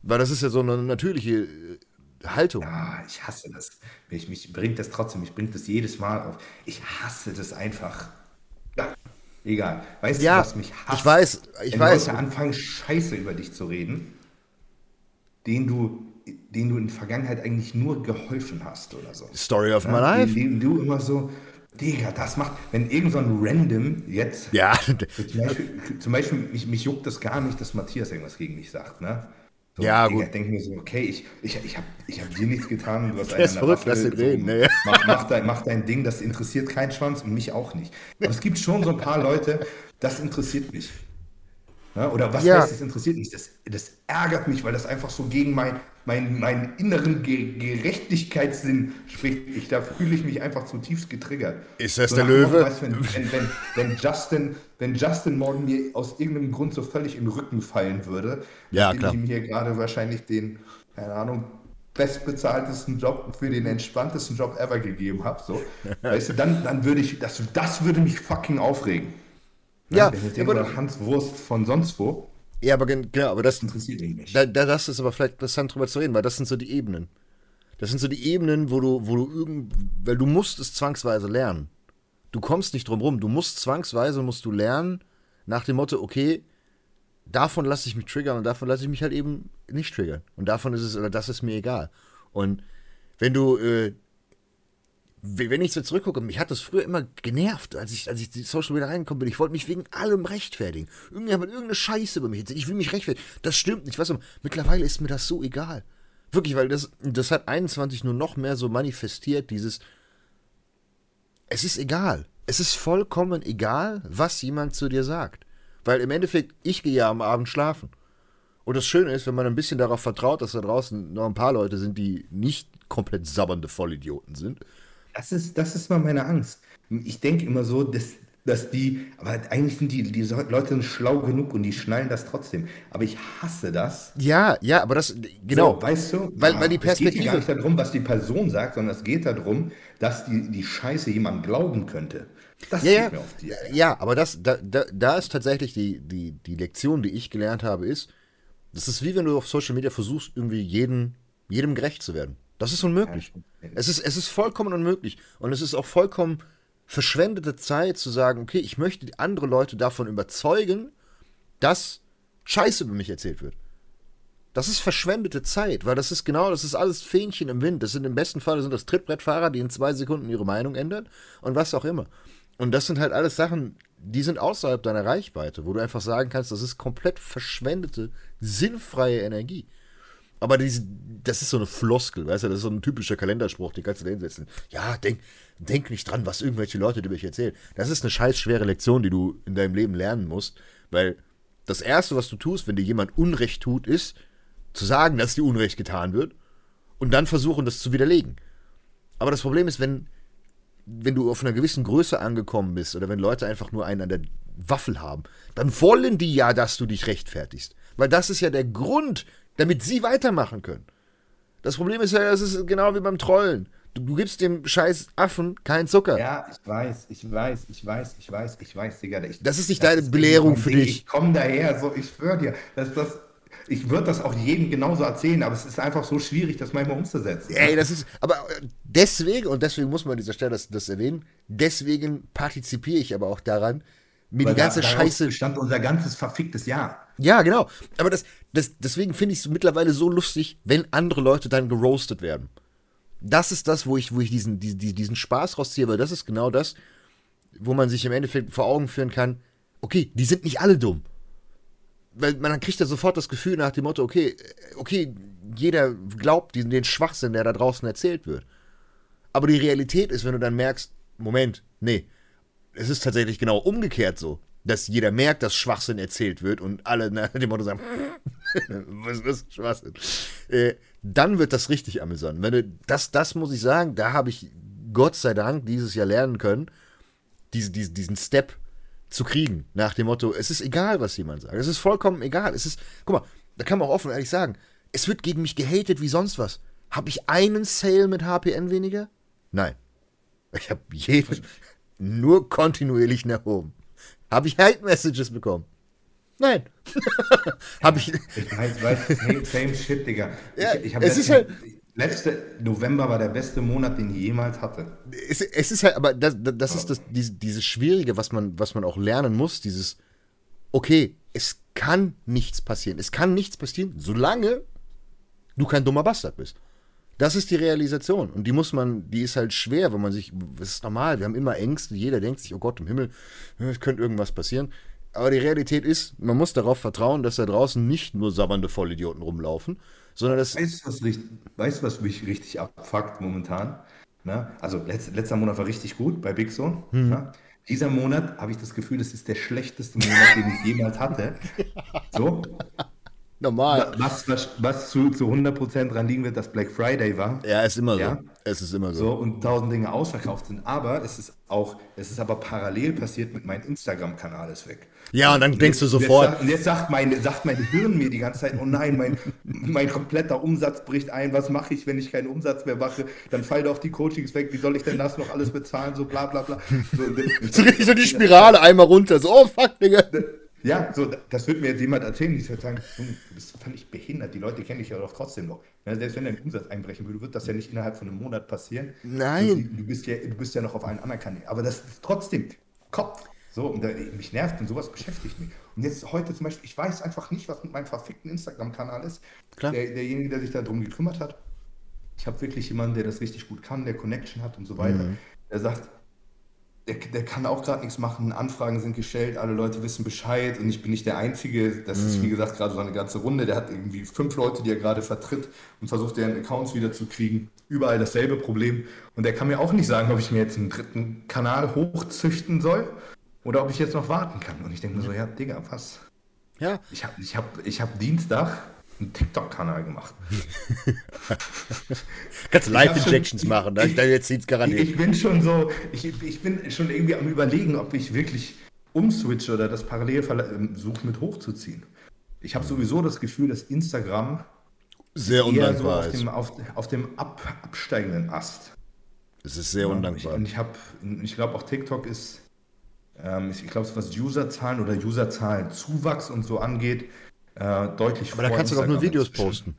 Weil das ist ja so eine natürliche äh, Haltung. Ja, ich hasse das. Mich, mich bringt das trotzdem, mich bringt das jedes Mal auf. Ich hasse das einfach. Ja, egal. Weißt ja, du, was mich hasst? Ich weiß, ich wenn weiß. Leute anfangen, Scheiße über dich zu reden, den du denen du in der Vergangenheit eigentlich nur geholfen hast oder so. Story of ja, my life. Denen du immer so, Digga, das macht, wenn irgend so ein Random jetzt, ja. zum Beispiel, zum Beispiel mich, mich juckt das gar nicht, dass Matthias irgendwas gegen mich sagt, ne? So, ja, Digga, gut. denke mir so, okay, ich, ich, ich habe ich hab dir nichts getan, du hast einen ist verrückt, lass ihn reden. Nee. [laughs] Mach, mach, dein, mach dein Ding, das interessiert keinen Schwanz und mich auch nicht. Aber es gibt schon so ein paar Leute, das interessiert mich. Ja, oder was ja. heißt, das interessiert mich? Das, das ärgert mich, weil das einfach so gegen mein, mein, meinen inneren Ge Gerechtigkeitssinn spricht. Ich, da fühle ich mich einfach zutiefst getriggert. Ist das so der Löwe? Weiß, wenn, wenn, wenn, wenn, Justin, wenn Justin morgen mir aus irgendeinem Grund so völlig in den Rücken fallen würde, ja, klar. ich ihm hier gerade wahrscheinlich den, keine Ahnung, bestbezahltesten Job für den entspanntesten Job ever gegeben habe, so, [laughs] weißt du, dann, dann würde ich, das, das würde mich fucking aufregen. Ja, ja aber Hans Wurst von sonst wo. Ja, aber genau, aber das interessiert ihn nicht. Da, da, das ist aber vielleicht interessant drüber zu reden, weil das sind so die Ebenen. Das sind so die Ebenen, wo du, wo du irgend, weil du musst es zwangsweise lernen. Du kommst nicht drum rum. Du musst zwangsweise musst du lernen nach dem Motto, okay, davon lasse ich mich triggern und davon lasse ich mich halt eben nicht triggern. Und davon ist es, oder das ist mir egal. Und wenn du äh, wenn ich so zurückgucke, mich hat das früher immer genervt, als ich, als ich die Social Media reingekommen bin. Ich wollte mich wegen allem rechtfertigen. Irgendjemand hat irgendeine Scheiße über mich. Ich will mich rechtfertigen. Das stimmt nicht. Weißt du, mittlerweile ist mir das so egal. Wirklich, weil das, das hat 21 nur noch mehr so manifestiert, dieses. Es ist egal. Es ist vollkommen egal, was jemand zu dir sagt. Weil im Endeffekt, ich gehe ja am Abend schlafen. Und das Schöne ist, wenn man ein bisschen darauf vertraut, dass da draußen noch ein paar Leute sind, die nicht komplett sabbernde Vollidioten sind. Das ist, das ist mal meine Angst. Ich denke immer so, dass, dass die, aber eigentlich sind die, die Leute schlau genug und die schnallen das trotzdem. Aber ich hasse das. Ja, ja, aber das, genau. So, weißt du? Weil, Ja, weil die Es geht Perspektive. gar nicht darum, was die Person sagt, sondern es geht darum, dass die, die Scheiße jemand glauben könnte. Das Ja, geht ja, mir auf die. ja, aber das, da, da, da ist tatsächlich die, die, die Lektion, die ich gelernt habe, ist, das ist wie wenn du auf Social Media versuchst, irgendwie jeden, jedem gerecht zu werden. Das ist unmöglich. Es ist, es ist vollkommen unmöglich. Und es ist auch vollkommen verschwendete Zeit zu sagen, okay, ich möchte andere Leute davon überzeugen, dass Scheiße über mich erzählt wird. Das ist verschwendete Zeit, weil das ist genau, das ist alles Fähnchen im Wind. Das sind im besten Fall sind das Trittbrettfahrer, die in zwei Sekunden ihre Meinung ändern und was auch immer. Und das sind halt alles Sachen, die sind außerhalb deiner Reichweite, wo du einfach sagen kannst, das ist komplett verschwendete, sinnfreie Energie. Aber diese, das ist so eine Floskel, weißt du, das ist so ein typischer Kalenderspruch, den kannst du da hinsetzen. Ja, denk, denk nicht dran, was irgendwelche Leute dir erzählen. Das ist eine scheiß schwere Lektion, die du in deinem Leben lernen musst, weil das Erste, was du tust, wenn dir jemand Unrecht tut, ist, zu sagen, dass dir Unrecht getan wird und dann versuchen, das zu widerlegen. Aber das Problem ist, wenn, wenn du auf einer gewissen Größe angekommen bist oder wenn Leute einfach nur einen an der Waffel haben, dann wollen die ja, dass du dich rechtfertigst. Weil das ist ja der Grund, damit sie weitermachen können. Das Problem ist ja, das ist genau wie beim Trollen. Du, du gibst dem scheiß Affen keinen Zucker. Ja, ich weiß, ich weiß, ich weiß, ich weiß, ich weiß, Digga. Ich, Das ist nicht deine Belehrung mein für Ding. dich. Ich komme daher, so, ich schwöre dir, dass das, ich würde das auch jedem genauso erzählen, aber es ist einfach so schwierig, das manchmal umzusetzen. Ey, das ist, aber äh, deswegen, und deswegen muss man an dieser Stelle das, das erwähnen, deswegen partizipiere ich aber auch daran, mir Weil die ganze da, Scheiße. bestand unser ganzes verficktes Jahr. Ja, genau. Aber das, das, deswegen finde ich es mittlerweile so lustig, wenn andere Leute dann geroastet werden. Das ist das, wo ich, wo ich diesen, diesen, diesen Spaß rausziehe, weil das ist genau das, wo man sich im Endeffekt vor Augen führen kann, okay, die sind nicht alle dumm. Weil man dann kriegt ja sofort das Gefühl nach dem Motto, okay, okay, jeder glaubt diesen, den Schwachsinn, der da draußen erzählt wird. Aber die Realität ist, wenn du dann merkst, Moment, nee, es ist tatsächlich genau umgekehrt so, dass jeder merkt, dass Schwachsinn erzählt wird und alle [laughs] nach dem Motto sagen, [laughs] was ist Schwachsinn? Äh, dann wird das richtig amüsant. Wenn du, das, das muss ich sagen, da habe ich Gott sei Dank dieses Jahr lernen können, diese, diese, diesen Step zu kriegen, nach dem Motto, es ist egal, was jemand sagt. Es ist vollkommen egal. Es ist, guck mal, da kann man auch offen und ehrlich sagen, es wird gegen mich gehatet wie sonst was. Habe ich einen Sale mit HPN weniger? Nein. Ich habe jeden nur kontinuierlich nach oben. Habe ich Hate-Messages bekommen? Nein. [laughs] habe ich. Ich weiß, weiß, same, same shit, Digga. Ja, ich, ich es ist halt- Letzte November war der beste Monat, den ich jemals hatte. Es, es ist halt, aber das, das ist das, diese, dieses Schwierige, was man, was man auch lernen muss, dieses, okay, es kann nichts passieren. Es kann nichts passieren, solange du kein dummer Bastard bist. Das ist die Realisation. Und die muss man, die ist halt schwer, wenn man sich, das ist normal, wir haben immer Ängste, jeder denkt sich, oh Gott im Himmel, es könnte irgendwas passieren. Aber die Realität ist, man muss darauf vertrauen, dass da draußen nicht nur sabbernde Vollidioten rumlaufen, sondern dass. Weißt du, was, weißt, was mich richtig abfuckt momentan? Ne? Also letz, letzter Monat war richtig gut bei Big Zone. Hm. Ne? Dieser Monat habe ich das Gefühl, das ist der schlechteste Monat, den ich jemals hatte. [laughs] So, Normal. was, was, was zu, zu 100% dran liegen wird, dass Black Friday war. Ja, ist immer so. Ja. Es ist immer so. So, und tausend Dinge ausverkauft sind. Aber es ist auch, es ist aber parallel passiert mit meinem Instagram-Kanal ist weg. Ja, und dann denkst du Jetzt- sofort, Jetzt, und jetzt sagt mein, sagt mein Hirn mir die ganze Zeit, oh nein, mein, mein kompletter Umsatz bricht ein. Was mache ich, wenn ich keinen Umsatz mehr mache? Dann fallen doch die Coachings weg. Wie soll ich denn das noch alles bezahlen? So bla bla bla. So, [laughs] so richtig so die Spirale einmal runter. So, oh fuck, Digga. [laughs] Ja, so, das wird mir jetzt jemand erzählen. Ich würde sagen, du bist völlig behindert. Die Leute kennen dich ja doch trotzdem noch. Ja, selbst wenn dein Umsatz einbrechen würde, wird das ja nicht innerhalb von einem Monat passieren. Nein. Du, du, bist, ja, du bist ja noch auf allen anderen Kanälen. Aber das ist trotzdem Kopf. So, und da, mich nervt und sowas beschäftigt mich. Und jetzt heute zum Beispiel, ich weiß einfach nicht, was mit meinem verfickten Instagram-Kanal ist. Klar. Der, derjenige, der sich darum gekümmert hat. Ich habe wirklich jemanden, der das richtig gut kann, der Connection hat und so weiter. Mhm. Der sagt, der, der kann auch gerade nichts machen. Anfragen sind gestellt, alle Leute wissen Bescheid und ich bin nicht der Einzige. Das ist, wie gesagt, gerade so eine ganze Runde. Der hat irgendwie fünf Leute, die er gerade vertritt und versucht, deren Accounts wieder zu kriegen. Überall dasselbe Problem. Und der kann mir auch nicht sagen, ob ich mir jetzt einen dritten Kanal hochzüchten soll oder ob ich jetzt noch warten kann. Und ich denke mir so, ja, Digga, was? Ja. Ich habe ich hab, ich hab Dienstag einen TikTok-Kanal gemacht. [laughs] Kannst Live-Injections machen, ne? ich- jetzt sieht's garantiert. ich bin schon so, ich, ich bin schon irgendwie am überlegen, ob ich wirklich umswitche oder das parallel versuche mit hochzuziehen. Ich habe sowieso das Gefühl, dass Instagram Sehr eher so undankbar auf ist. dem, auf, auf dem ab, absteigenden Ast. Es ist sehr undankbar. und ich habe, ich glaube auch TikTok ist, ähm, ich, ich glaube, was Userzahlen oder Userzahlen Zuwachs und so angeht, äh, deutlich Aber da kannst du doch nur Videos posten.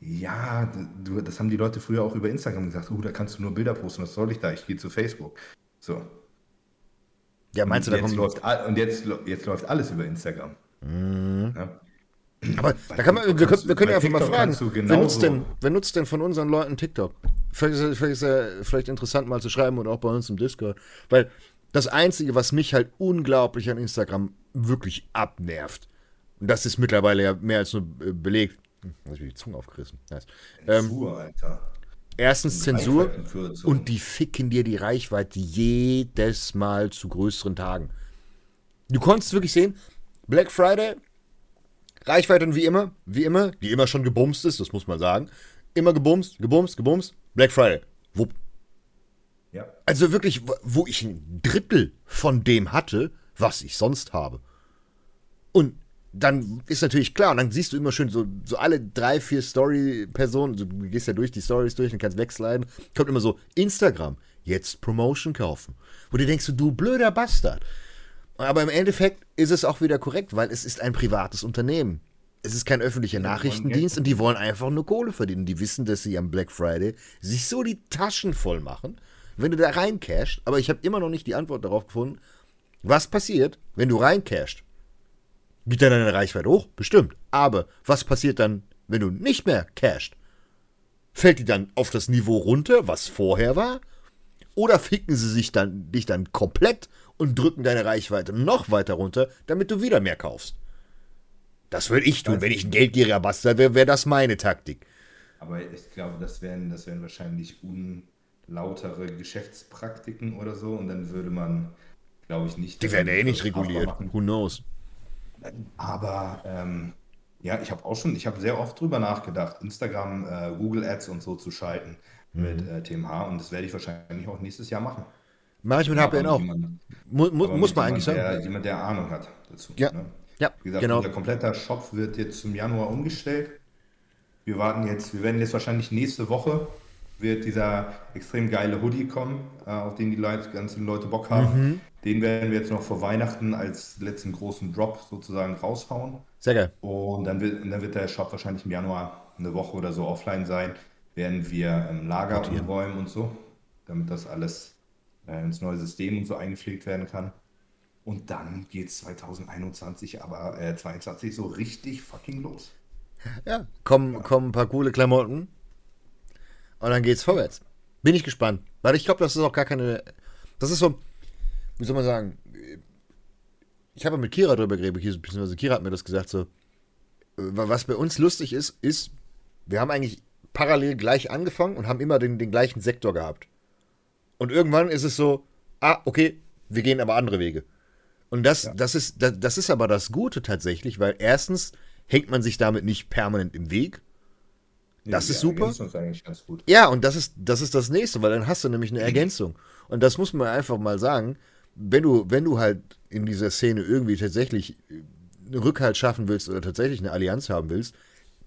Ja, das haben die Leute früher auch über Instagram gesagt. Oh, da kannst du nur Bilder posten. Was soll ich da? Ich gehe zu Facebook. So. Ja, meinst du, da und jetzt kommt. läuft, und jetzt, jetzt läuft alles über Instagram. Mhm. Ja. Aber Bei da kann man, wir, können, wir können ja einfach mal fragen, wer, nutzt denn, wer nutzt denn von unseren Leuten TikTok? Vielleicht ist, es- vielleicht ist ja vielleicht interessant mal zu schreiben und auch bei uns im Discord. Weil das Einzige, was mich halt unglaublich an Instagram wirklich abnervt, und das ist mittlerweile ja mehr als nur belegt. Hm, Hab ich mir die Zunge aufgerissen. Nice. Ähm, Zensur, Alter. erstens Zensur und die ficken dir die Reichweite jedes Mal zu größeren Tagen. Du konntest wirklich sehen, Black Friday, Reichweite wie immer, wie immer, die immer schon gebumst ist, das muss man sagen. Immer gebumst, gebumst, gebumst, Black Friday. Wupp. Ja. Also wirklich, wo ich ein Drittel von dem hatte, was ich sonst habe. Und dann ist natürlich klar, und dann siehst du immer schön so, so alle drei, vier Story-Personen, du gehst ja durch die Stories durch und kannst wegsliden, kommt immer so, Instagram, jetzt Promotion kaufen. Wo du denkst, du blöder Bastard. Aber im Endeffekt ist es auch wieder korrekt, weil es ist ein privates Unternehmen. Es ist kein öffentlicher Nachrichtendienst und die wollen einfach nur Kohle verdienen. Die wissen, dass sie am Black Friday sich so die Taschen voll machen, wenn du da reincashst. Aber ich habe immer noch nicht die Antwort darauf gefunden, was passiert, wenn du reincashst. Geht dann deine Reichweite hoch? Bestimmt. Aber was passiert dann, wenn du nicht mehr cashst? Fällt die dann auf das Niveau runter, was vorher war? Oder ficken sie sich dann, dich dann komplett und drücken deine Reichweite noch weiter runter, damit du wieder mehr kaufst? Das würde ich tun. Wenn ich ein geldgieriger Bastard wäre, wäre das meine Taktik. Aber ich glaube, das wären, das wären wahrscheinlich unlautere Geschäftspraktiken oder so. Und dann würde man, glaube ich, nicht. Die werden ja eh nicht reguliert. Who knows? Aber ähm, ja, ich habe auch schon, ich habe sehr oft drüber nachgedacht, Instagram, äh, Google Ads und so zu schalten mit Mhm. äh, TMH und das werde ich wahrscheinlich auch nächstes Jahr machen. Mache ich mit HPN mit auch. jemandem- Mu mu aber muss mit man eigentlich jemand, sagen. Der, jemand, der Ahnung hat dazu. Ja. Ne? Ja, Wie gesagt, genau. unser kompletter Shop wird jetzt zum Januar umgestellt. Wir warten jetzt, wir werden jetzt wahrscheinlich nächste Woche wird dieser extrem geile Hoodie kommen, äh, auf den die Leute, ganzen Leute Bock haben. Mhm. Den werden wir jetzt noch vor Weihnachten als letzten großen Drop sozusagen raushauen. Sehr geil. Und dann wird, dann wird der Shop wahrscheinlich im Januar eine Woche oder so offline sein, werden wir im Lager Portieren. umräumen und so, damit das alles äh, ins neue System und so eingepflegt werden kann. Und dann geht es 2021, aber äh, 22 so richtig fucking los. Ja, kommen, kommen ein paar coole Klamotten und dann geht's vorwärts. Bin ich gespannt. Weil ich glaube, das ist auch gar keine. Das ist so, wie soll man sagen, ich habe mit Kira drüber geredet, beziehungsweise Kira hat mir das gesagt, so, was bei uns lustig ist, ist, wir haben eigentlich parallel gleich angefangen und haben immer den, den gleichen Sektor gehabt. Und irgendwann ist es so, ah, okay, wir gehen aber andere Wege. Und das, das, ist, das, das ist aber das Gute tatsächlich, weil erstens hängt man sich damit nicht permanent im Weg. Das ist super. Ja, und das ist, das ist das nächste, weil dann hast du nämlich eine Ergänzung. Und das muss man einfach mal sagen, wenn du, wenn du halt in dieser Szene irgendwie tatsächlich einen Rückhalt schaffen willst oder tatsächlich eine Allianz haben willst,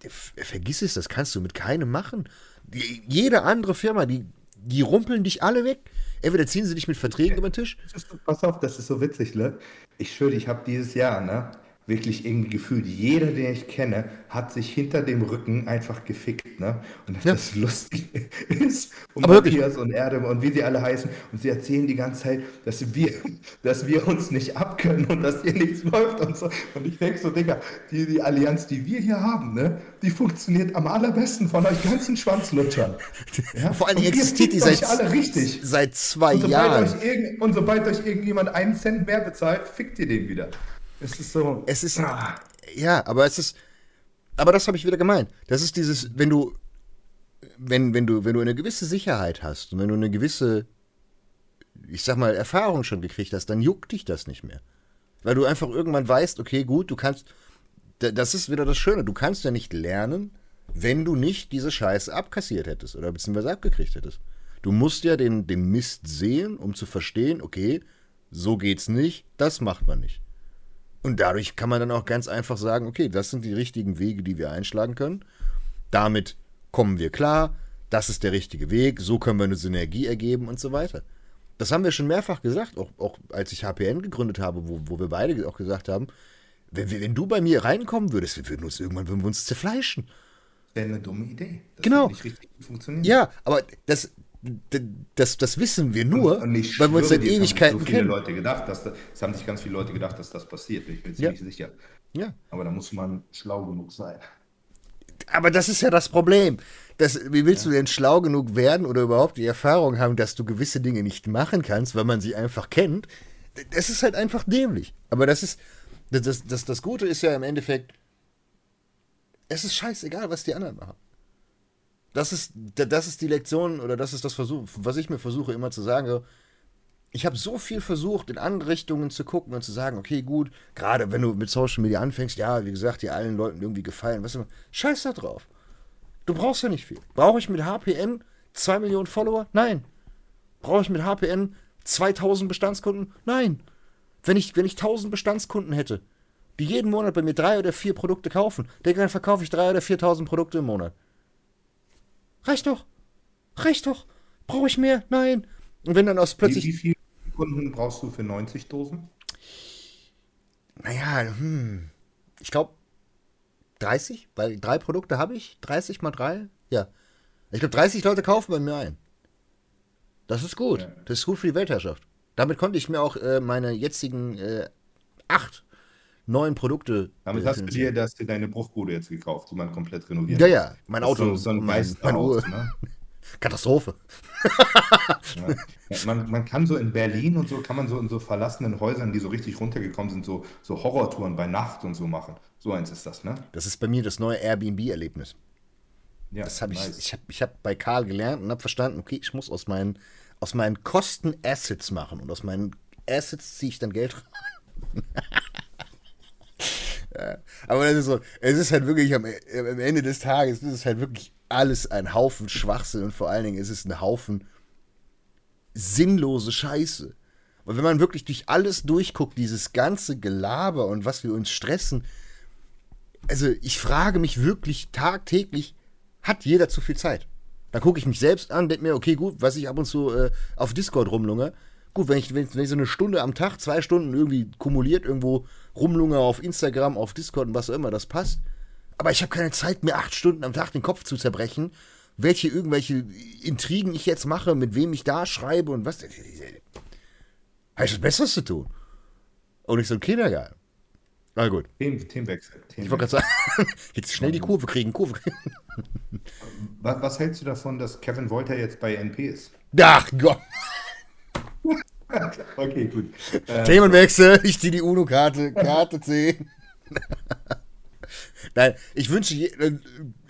vergiss es, das kannst du mit keinem machen. Die, jede andere Firma, die, die rumpeln dich alle weg. Entweder ziehen sie dich mit Verträgen über den Tisch. Pass auf, das ist so witzig, ne? Ich schwöre, ich habe dieses Jahr, ne? Wirklich irgendwie gefühlt, jeder, den ich kenne, hat sich hinter dem Rücken einfach gefickt, ne? Und das, Ja. das Lustige [laughs] ist, und Aber wirklich. Matthias und Erdem und wie sie alle heißen, und sie erzählen die ganze Zeit, dass wir, [laughs] dass wir uns nicht abkönnen und dass hier nichts läuft und so. Und ich denke so, Digga, die, die Allianz, die wir hier haben, ne? Die funktioniert am allerbesten von euch ganzen Schwanzlutschern. Ja? [laughs] Vor allem existiert die seit, alle richtig. seit zwei Und Jahren. und sobald euch irgendjemand einen Cent mehr bezahlt, fickt ihr den wieder. Es ist so. Es ist. Ah, Ja, aber es ist. Aber das habe ich wieder gemeint. Das ist dieses, wenn du. Wenn, wenn du, wenn du eine gewisse Sicherheit hast und wenn du eine gewisse, ich sag mal, Erfahrung schon gekriegt hast, dann juckt dich das nicht mehr. Weil du einfach irgendwann weißt, okay, gut, du kannst. Das ist wieder das Schöne, du kannst ja nicht lernen, wenn du nicht diese Scheiße abkassiert hättest oder beziehungsweise abgekriegt hättest. Du musst ja den, den Mist sehen, um zu verstehen, okay, so geht's nicht, das macht man nicht. Und dadurch kann man dann auch ganz einfach sagen, okay, das sind die richtigen Wege, die wir einschlagen können. Damit kommen wir klar, das ist der richtige Weg, so können wir eine Synergie ergeben und so weiter. Das haben wir schon mehrfach gesagt, auch, auch als ich HPN gegründet habe, wo, wo wir beide auch gesagt haben, wenn, wenn du bei mir reinkommen würdest, wir würden uns irgendwann würden wir uns zerfleischen. Wäre eine dumme Idee. Das genau. Nicht richtig funktionieren. Ja, aber das, das, das wissen wir nur, und, und weil wir uns seit Ewigkeiten so kennen. Leute gedacht, dass das, es haben sich ganz viele Leute gedacht, dass das passiert. Ich bin ziemlich ja. sicher. Ja. Aber da muss man schlau genug sein. Aber das ist ja das Problem. Das, wie willst ja. du denn schlau genug werden oder überhaupt die Erfahrung haben, dass du gewisse Dinge nicht machen kannst, weil man sie einfach kennt? Das ist halt einfach dämlich. Aber das ist, das, das, das Gute ist ja im Endeffekt, es ist scheißegal, was die anderen machen. Das ist, das ist die Lektion oder das ist das Versuch, was ich mir versuche immer zu sagen. Ich habe so viel versucht, in andere Richtungen zu gucken und zu sagen, okay, gut, gerade wenn du mit Social Media anfängst, ja, wie gesagt, dir allen Leuten irgendwie gefallen, was immer, scheiß da drauf. Du brauchst ja nicht viel. Brauche ich mit HPN 2 Millionen Follower? Nein. Brauche ich mit HPN 2000 Bestandskunden? Nein. Wenn ich, wenn ich 1000 Bestandskunden hätte, die jeden Monat bei mir drei oder vier Produkte kaufen, dann verkaufe ich drei oder 4000 Produkte im Monat. Reicht doch. Reicht doch. Brauche ich mehr? Nein. Und wenn dann aus plötzlich. Wie, wie viele Kunden brauchst du für 90 Dosen? Naja, hm. Ich glaube 30, weil drei Produkte habe ich. 30 mal drei? Ja. Ich glaube, 30 Leute kaufen bei mir ein. Das ist gut. Das ist gut für die Weltherrschaft. Damit konnte ich mir auch äh, meine jetzigen äh, acht neuen Produkte. Damit hast du dir, dass dir deine Bruchbude jetzt gekauft, die man komplett renoviert. Ja, ja, mein Auto, so, so ein mein, mein Uhr. Ne? [laughs] Katastrophe. ja. man, man kann so in Berlin und so, kann man so in so verlassenen Häusern, die so richtig runtergekommen sind, so, so Horrortouren bei Nacht und so machen. So eins ist das, ne? Das ist bei mir das neue Airbnb-Erlebnis. Ja, das habe nice. ich, ich habe ich hab bei Karl gelernt und habe verstanden, okay, ich muss aus meinen, aus meinen Kosten Assets machen und aus meinen Assets ziehe ich dann Geld rein. [laughs] Ja. Aber das ist so, es ist halt wirklich am, am Ende des Tages, ist es halt wirklich alles ein Haufen Schwachsinn und vor allen Dingen ist es ein Haufen sinnlose Scheiße. Und wenn man wirklich durch alles durchguckt, dieses ganze Gelaber und was wir uns stressen, also ich frage mich wirklich tagtäglich, hat jeder zu viel Zeit? Dann gucke ich mich selbst an, denke mir, okay, gut, was ich ab und zu äh, auf Discord rumlunge, Gut, wenn ich, wenn ich so eine Stunde am Tag, zwei Stunden irgendwie kumuliert irgendwo rumlunge auf Instagram, auf Discord und was auch immer, das passt. Aber ich habe keine Zeit, mir acht Stunden am Tag den Kopf zu zerbrechen, welche irgendwelche Intrigen ich jetzt mache, mit wem ich da schreibe und was. Habe ich was Besseres zu tun? Und nicht so ein Kindergarten. Na gut. Themen, Themenwechsel. Themenwechsel. Ich wollte gerade sagen, [laughs] jetzt schnell die Kurve kriegen, Kurve kriegen. Was, was hältst du davon, dass Kevin Wolter jetzt bei NP ist? Ach Gott. [laughs] okay, gut. Äh, Themenwechsel, ich ziehe die UNO-Karte, Karte 10. [laughs] Nein, ich wünsche äh,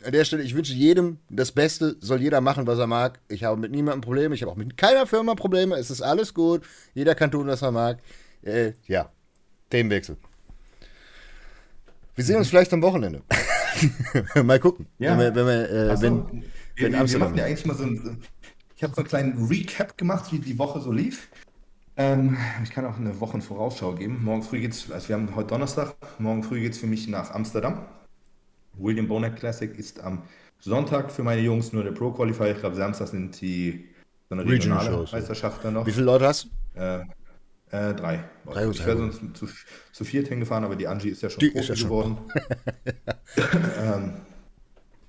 an der Stelle, ich wünsche jedem das Beste, soll jeder machen, was er mag. Ich habe mit niemandem Probleme, ich habe auch mit keiner Firma Probleme, es ist alles gut, jeder kann tun, was er mag. Äh, ja, Themenwechsel. Wir sehen uns vielleicht am Wochenende. [laughs] mal gucken. Ja. Wenn wir, wenn wir, äh, so. wenn, wir, wenn wir, wir machen ja eigentlich mal so ein, ich habe so einen kleinen Recap gemacht, wie die Woche so lief. Ähm, ich kann auch eine Wochenvorausschau geben. Morgen früh geht's, also wir haben heute Donnerstag, morgen früh geht es für mich nach Amsterdam. William Bonek Classic ist am Sonntag für meine Jungs nur der Pro Qualifier. Ich glaube, Samstag sind die so eine regionale Meisterschaft dann noch. Wie viele Leute hast du? Äh, äh, drei. drei ich wäre sonst zu, zu viert hingefahren, aber die Angie ist ja schon die Profi ja geworden. [laughs] ähm,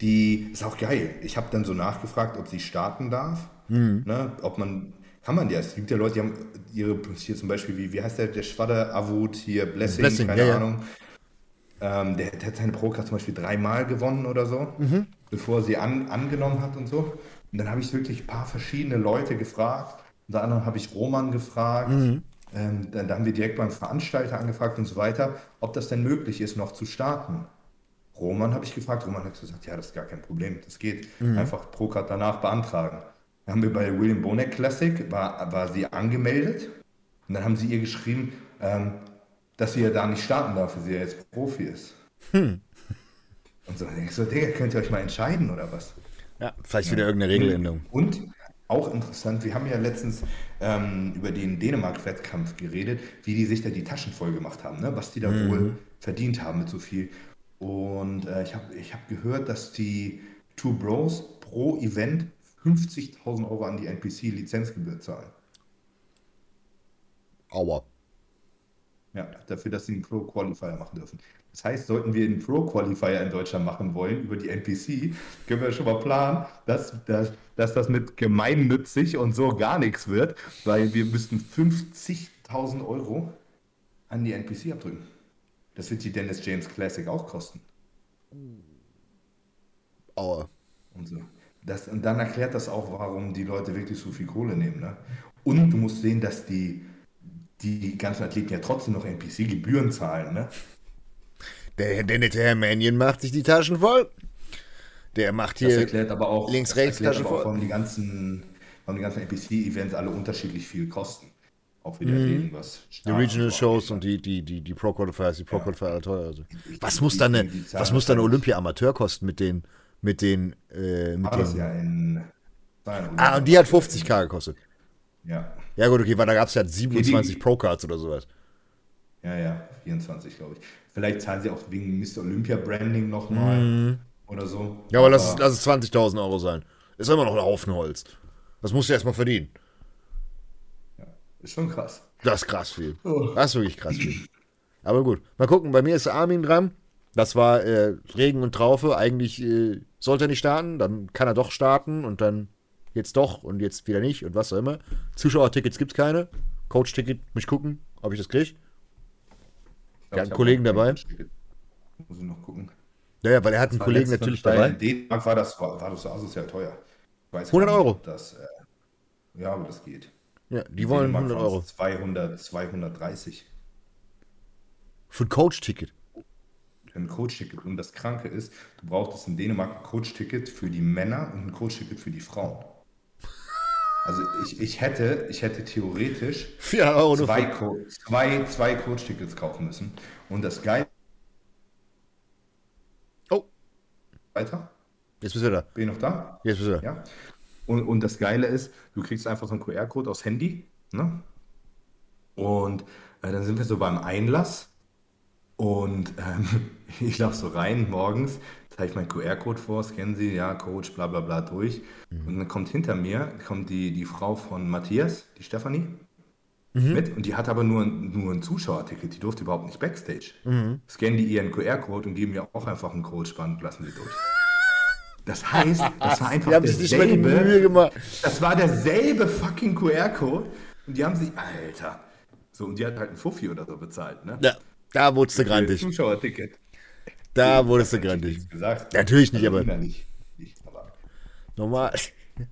die ist auch geil. Ich habe dann so nachgefragt, ob sie starten darf. Mhm. Ne, ob man kann man ja. Es gibt ja Leute, die haben ihre, hier zum Beispiel, wie, wie heißt der, der Schwadder Avut, hier Blessing, Blessing keine ja, Ahnung. Ja. Ähm, der, der, hat seine Procard zum Beispiel dreimal gewonnen oder so, mhm. bevor sie an, angenommen hat und so. Und dann habe ich wirklich ein paar verschiedene Leute gefragt. Unter anderem habe ich Roman gefragt. Mhm. Ähm, dann, dann, haben wir direkt beim Veranstalter angefragt und so weiter, ob das denn möglich ist, noch zu starten. Roman habe ich gefragt. Roman hat gesagt, ja, das ist gar kein Problem, das geht. Mhm. Einfach Procard danach beantragen haben wir bei William Bonek Classic, war, war sie angemeldet und dann haben sie ihr geschrieben, ähm, dass sie ja da nicht starten darf, weil sie ja jetzt Profi ist. Hm. Und so, ich so, Digga, könnt ihr euch mal entscheiden oder was? Ja, vielleicht wieder irgendeine Regeländerung. Und auch interessant, wir haben ja letztens ähm, über den Dänemark-Wettkampf geredet, wie die sich da die Taschen voll gemacht haben, ne? was die da Mhm. wohl verdient haben mit so viel. Und äh, ich habe ich hab gehört, dass die Two Bros pro Event 50.000 Euro an die NPC-Lizenzgebühr zahlen. Aua. Ja, dafür, dass sie einen Pro-Qualifier machen dürfen. Das heißt, sollten wir einen Pro-Qualifier in Deutschland machen wollen über die NPC, können wir schon mal planen, dass, dass, dass das mit gemeinnützig und so gar nichts wird, weil wir müssten 50.000 Euro an die NPC abdrücken. Das wird die Dennis James Classic auch kosten. Aua. Und, so. Das, und dann erklärt das auch, warum die Leute wirklich so viel Kohle nehmen. Ne? Und du musst sehen, dass die, die ganzen Athleten ja trotzdem noch NPC-Gebühren zahlen. Ne? Der, der nette Herr Mannion macht sich die Taschen voll. Der macht Das hier. erklärt aber auch, links, das rechts, erklärt Tasche aber auch, voll. warum die ganzen, warum die ganzen NPC-Events alle unterschiedlich viel kosten. Auch wieder Mhm. reden, was Die Regional Shows und die, die, die, die Pro Qualifiers, die Pro Ja. Qualifier alle teuer. Also. Was muss dann eine, die Zahlen was muss dann eine wahrscheinlich- Olympia Amateur kosten mit den, mit den, äh, mit War das den. ja in. Ah, und die hat 50k gekostet. Ja, Ja gut, okay, weil da gab es ja 27 die- Pro-Cards oder sowas. ja, ja, 24, glaube ich. Vielleicht zahlen sie auch wegen Mr. Olympia Branding nochmal oder so. Ja, aber lass es, lass es 20.000 Euro sein. Ist immer noch ein Haufen Holz. Das musst du erstmal verdienen. ist schon krass. Das ist krass viel. Oh. Das ist wirklich krass viel. Aber gut, mal gucken. Bei mir ist Armin dran. Das war äh, Regen und Traufe. Eigentlich äh, sollte er nicht starten. Dann kann er doch starten und dann jetzt doch und jetzt wieder nicht und was auch immer. Zuschauertickets gibt es keine. Coach-Ticket, muss ich gucken, ob ich das kriege. Ja, ich einen Kollegen dabei. Muss ich noch gucken. Naja, weil er hat einen Kollegen natürlich bei dabei. Dänemark war das, war, war das so asozial teuer. Ich weiß 100 gar nicht, Euro. Das, äh, ja, aber das geht. Ja, die wollen Dänemark 100 waren es Euro. 200, 230 Für ein Coach-Ticket. Ein Coach-Ticket. Und das Kranke ist, du brauchtest in Dänemark ein Coach-Ticket für die Männer und ein Coach-Ticket für die Frauen. Also ich, ich, hätte, ich hätte theoretisch 400 Euro nur zwei, Co zwei, zwei Coach-Tickets kaufen müssen. Und das Geile. Oh, Weiter? jetzt bist du da. Bin ich noch da? Jetzt bist du da. Ja. Und, und das Geile ist, du kriegst einfach so einen QR-Code aufs Handy. Ne? Und äh, dann sind wir so beim Einlass. Und ähm, [laughs] ich laufe so rein morgens, zeige ich meinen QR-Code vor, scannen sie, ja, Coach, bla bla bla durch. Und dann kommt hinter mir kommt die, die Frau von Matthias, die Stefanie, mit. Und die hat aber nur, ein- nur ein Zuschauerticket, die durfte überhaupt nicht Backstage. Scannen die ihren QR-Code und geben mir auch einfach einen Coachband und lassen sie durch. Das heißt, das war einfach Die haben sich nicht mal die derselbe- Mühe gemacht. das war derselbe fucking QR-Code. Und die haben sich, Alter. So, und die hat halt einen Fuffi oder so bezahlt, ne? Ja, da wurdest du grantig. Zuschauerticket. Da wurdest du grantig. gesagt. Natürlich nicht, aber- innerlich nicht, aber. Normal. [laughs]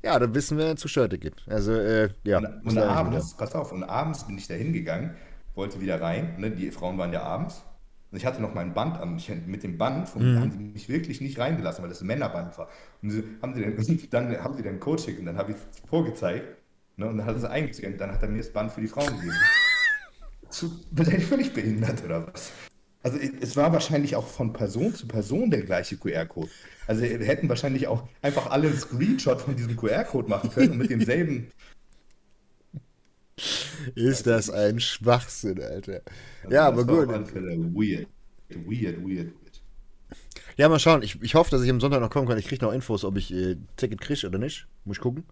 Ja, dann wissen wir ein Zuschauerticket. Also, äh, ja. Und, und abends, pass auf, und abends bin ich da hingegangen, wollte wieder rein, ne? Die Frauen waren ja abends. Und ich hatte noch mein Band an. Ich, mit dem Band von, Mhm. haben sie mich wirklich nicht reingelassen, weil das ein Männerband war. Und sie, haben sie dann, [laughs] dann haben sie dann Coaching und dann habe ich es vorgezeigt. Ne? Und dann hat es eingescannt. Dann hat er mir das Band für die Frauen gegeben. Zu, bin ich völlig behindert oder was? Also es war wahrscheinlich auch von Person zu Person der gleiche QR-Code. Also wir hätten wahrscheinlich auch einfach alle einen Screenshot von diesem QR-Code machen können und mit demselben. Ist das ein Schwachsinn, Alter. Ja, aber gut. weird. Weird, weird, weird. Ja, mal schauen. Ich, ich hoffe, dass ich am Sonntag noch kommen kann. Ich kriege noch Infos, ob ich äh, Ticket kriege oder nicht. Muss ich gucken.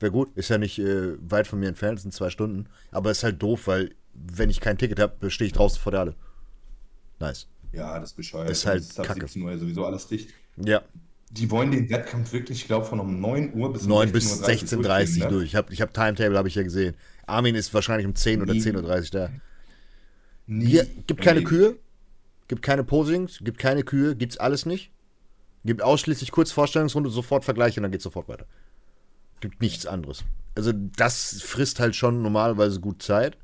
Wäre gut. Ist ja nicht äh, weit von mir entfernt, sind zwei Stunden. Aber ist halt doof, weil wenn ich kein Ticket habe, stehe ich draußen vor der Halle. Nice. Ja, das ist bescheuert. Ist halt Das ist kacke. 17 Uhr sowieso alles dicht. Ja, Die wollen den Wettkampf wirklich, ich glaube, von um 9 Uhr bis um 9 bis 16.30 16.30 Uhr ne? durch. Ich habe ich hab Timetable, habe ich ja gesehen. Armin ist wahrscheinlich um 10 oder Nie. 10.30 Uhr da. Nie Hier gibt keine. Kühe, gibt keine Posings, gibt keine Kühe, gibt's alles nicht. Gibt ausschließlich kurz Vorstellungsrunde, sofort Vergleiche und dann geht's sofort weiter. Gibt nichts anderes. Also das frisst halt schon normalerweise gut Zeit.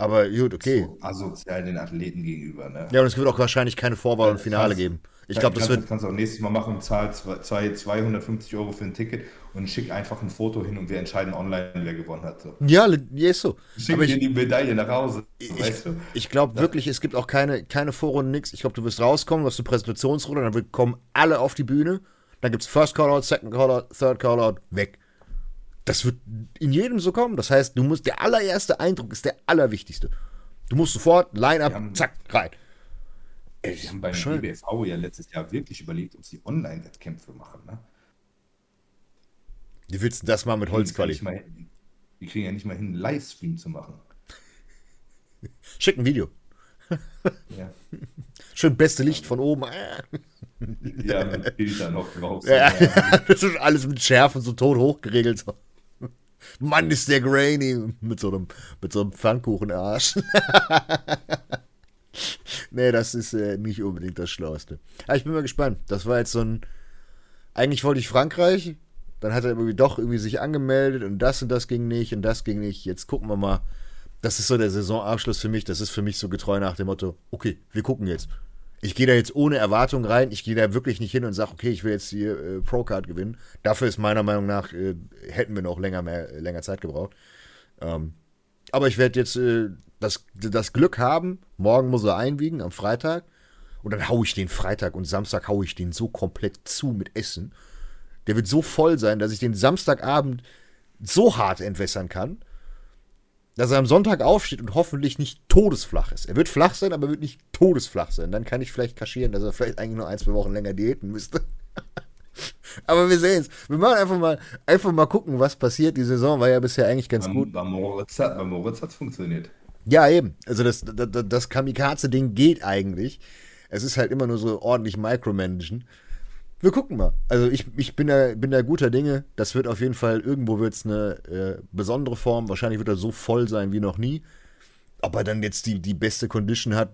Aber gut, okay. So asozial den Athleten gegenüber, ne? Ja, und es wird auch wahrscheinlich keine Vorwahl und Finale Krass. geben. Ich glaube, das kannst, wird. kannst du auch nächstes Mal machen, zahl zwei, 250 Euro für ein Ticket und schick einfach ein Foto hin und wir entscheiden online, wer gewonnen hat. So. Ja, ist so. Schick Aber dir ich, die Medaille nach Hause. ich, weißt du? ich glaube wirklich, es gibt auch keine, keine Vorrunde, nix. Ich glaube, du wirst rauskommen, du hast eine Präsentationsrunde, dann kommen alle auf die Bühne. Dann gibt es First Callout, Second Callout, Third Callout, weg. Das wird in jedem so kommen. Das heißt, du musst, der allererste Eindruck ist der allerwichtigste. Du musst sofort, Line-Up, zack, rein. Ey, Wir haben bei der IBFV ja letztes Jahr wirklich überlegt, ob sie Online-Wettkämpfe machen. Ne? Wie willst du das mal mit Wir kriegen es ja Holzquali? nicht mal hin- Wir kriegen ja nicht mal hin, einen Livestream zu machen. Schick ein Video. [laughs] Ja, Schön beste Licht von oben. ja mit Filter noch drauf. Ja, ja. [laughs] das ist alles mit Schärfen so tot hochgeregelt. So. Mann, ist der grainy mit so einem, mit so einem Pfannkuchenarsch. [laughs] nee, das ist äh, nicht unbedingt das Schlauste. Aber ich bin mal gespannt. Das war jetzt so ein. Eigentlich wollte ich Frankreich, dann hat er irgendwie doch irgendwie sich angemeldet und das und das ging nicht und das ging nicht. Jetzt gucken wir mal. Das ist so der Saisonabschluss für mich. Das ist für mich so getreu nach dem Motto: Okay, wir gucken jetzt. Ich gehe da jetzt ohne Erwartung rein. Ich gehe da wirklich nicht hin und sage, okay, ich will jetzt hier äh, Pro-Card gewinnen. Dafür ist meiner Meinung nach, äh, hätten wir noch länger, mehr, äh, länger Zeit gebraucht. Ähm, aber ich werde jetzt äh, das, das Glück haben, morgen muss er einwiegen, am Freitag. Und dann hau ich den Freitag und Samstag hau ich den so komplett zu mit Essen. Der wird so voll sein, dass ich den Samstagabend so hart entwässern kann, dass er am Sonntag aufsteht und hoffentlich nicht todesflach ist. Er wird flach sein, aber wird nicht todesflach sein. Dann kann ich vielleicht kaschieren, dass er vielleicht eigentlich nur ein, zwei Wochen länger diäten müsste. [laughs] aber wir sehen es. Wir machen einfach mal, einfach mal gucken, was passiert. Die Saison war ja bisher eigentlich ganz gut. Bei, bei Moritz hat bei Moritz hat's funktioniert. Ja, eben. Also das, das, das Kamikaze-Ding geht eigentlich. Es ist halt immer nur so ordentlich Micromanagen. Wir gucken mal. Also ich, ich bin, da, bin da guter Dinge. Das wird auf jeden Fall, irgendwo wird es eine äh, besondere Form. Wahrscheinlich wird er so voll sein wie noch nie. Ob er dann jetzt die, die beste Condition hat,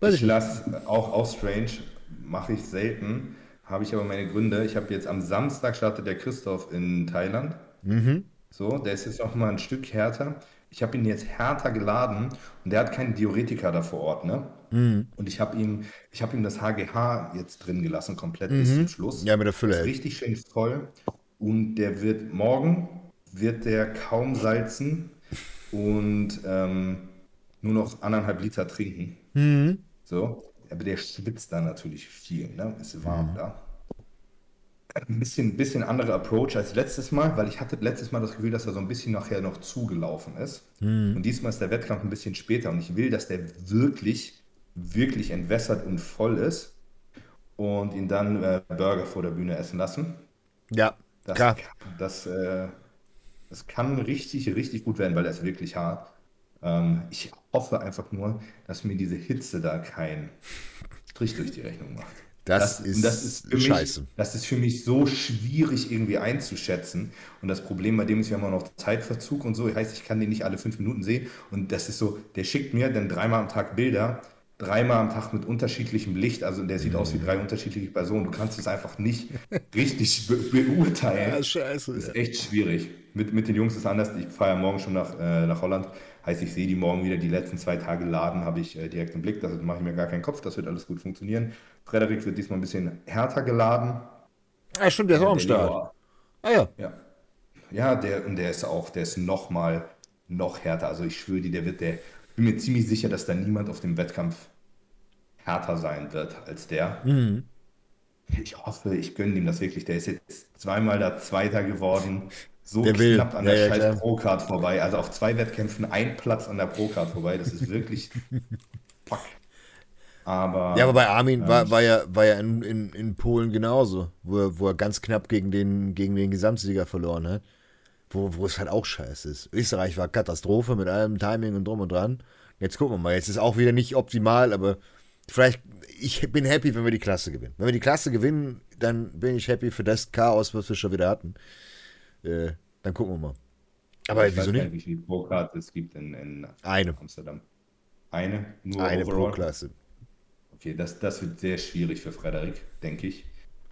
weiß Ich ich lasse auch aus Strange, mache ich selten, habe ich aber meine Gründe. Ich habe jetzt am Samstag startet der Christoph in Thailand. Mhm. So, der ist jetzt auch mal ein Stück härter. Ich habe ihn jetzt härter geladen und der hat keinen Diuretiker da vor Ort, ne? Mhm. Und ich habe ihm, ich habe ihm das HGH jetzt drin gelassen, komplett bis zum Schluss. Mhm. Ja, mit der Fülle. Ist richtig schön voll. Und der wird morgen wird der kaum salzen und ähm, nur noch anderthalb Liter trinken. Mhm. So, aber der schwitzt da natürlich viel, ne? Ist warm Mhm. da. Ein bisschen, bisschen anderer Approach als letztes Mal, weil ich hatte letztes Mal das Gefühl, dass er so ein bisschen nachher noch zugelaufen ist. Mhm. Und diesmal ist der Wettkampf ein bisschen später und ich will, dass der wirklich, wirklich entwässert und voll ist und ihn dann äh, Burger vor der Bühne essen lassen. Ja, Das, klar. das, äh, das kann richtig, richtig gut werden, weil er ist wirklich hart. Ähm, ich hoffe einfach nur, dass mir diese Hitze da keinen Strich durch die Rechnung macht. Das ist das ist für scheiße. Mich, das ist für mich so schwierig irgendwie einzuschätzen. Und das Problem bei dem ist, wir haben auch noch Zeitverzug und so. Heißt, ich kann den nicht alle fünf Minuten sehen. Und das ist so, der schickt mir dann dreimal am Tag Bilder, dreimal am Tag mit unterschiedlichem Licht. Also der sieht aus wie drei unterschiedliche Personen. Du kannst es einfach nicht [laughs] richtig be beurteilen. scheiße. Das ist echt schwierig. Mit, mit den Jungs ist es anders. Ich fahre ja morgen schon nach, äh, nach Holland. Heißt, ich sehe die morgen wieder. Die letzten zwei Tage laden habe ich äh, direkt im Blick. Das mache ich mir gar keinen Kopf. Das wird alles gut funktionieren. Frederik wird diesmal ein bisschen härter geladen. Ah, stimmt, der ist auch am Start. Leo- Ah ja. Ja. Ja, der, und der ist auch, der ist noch mal noch härter. Also ich schwöre dir, der wird, der, bin mir ziemlich sicher, dass da niemand auf dem Wettkampf härter sein wird als der. Mhm. Ich hoffe, ich gönne ihm das wirklich. Der ist jetzt zweimal da Zweiter geworden. So Der will. knapp an Ja, der ja, scheiß Pro-Card vorbei. Also auf zwei Wettkämpfen ein Platz an der Pro-Card vorbei. Das ist wirklich [laughs] fuck. Aber Ja, aber bei Armin war, Ähm, war ja, war ja in, in, in Polen genauso, wo er, wo er ganz knapp gegen den, gegen den Gesamtsieger verloren hat. Wo, wo es halt auch scheiße ist. Österreich war Katastrophe mit allem Timing und drum und dran. Jetzt gucken wir mal. Jetzt ist auch wieder nicht optimal, aber vielleicht, ich bin happy, wenn wir die Klasse gewinnen. Wenn wir die Klasse gewinnen, dann bin ich happy für das Chaos, was wir schon wieder hatten. Äh, dann gucken wir mal. Aber ich weiß wieso gar nicht? nicht, wie viele Pro-Cards es gibt in, in Eine. Amsterdam. Eine? Nur Eine overall? pro Klasse. Okay, das, das wird sehr schwierig für Frederik, denke ich,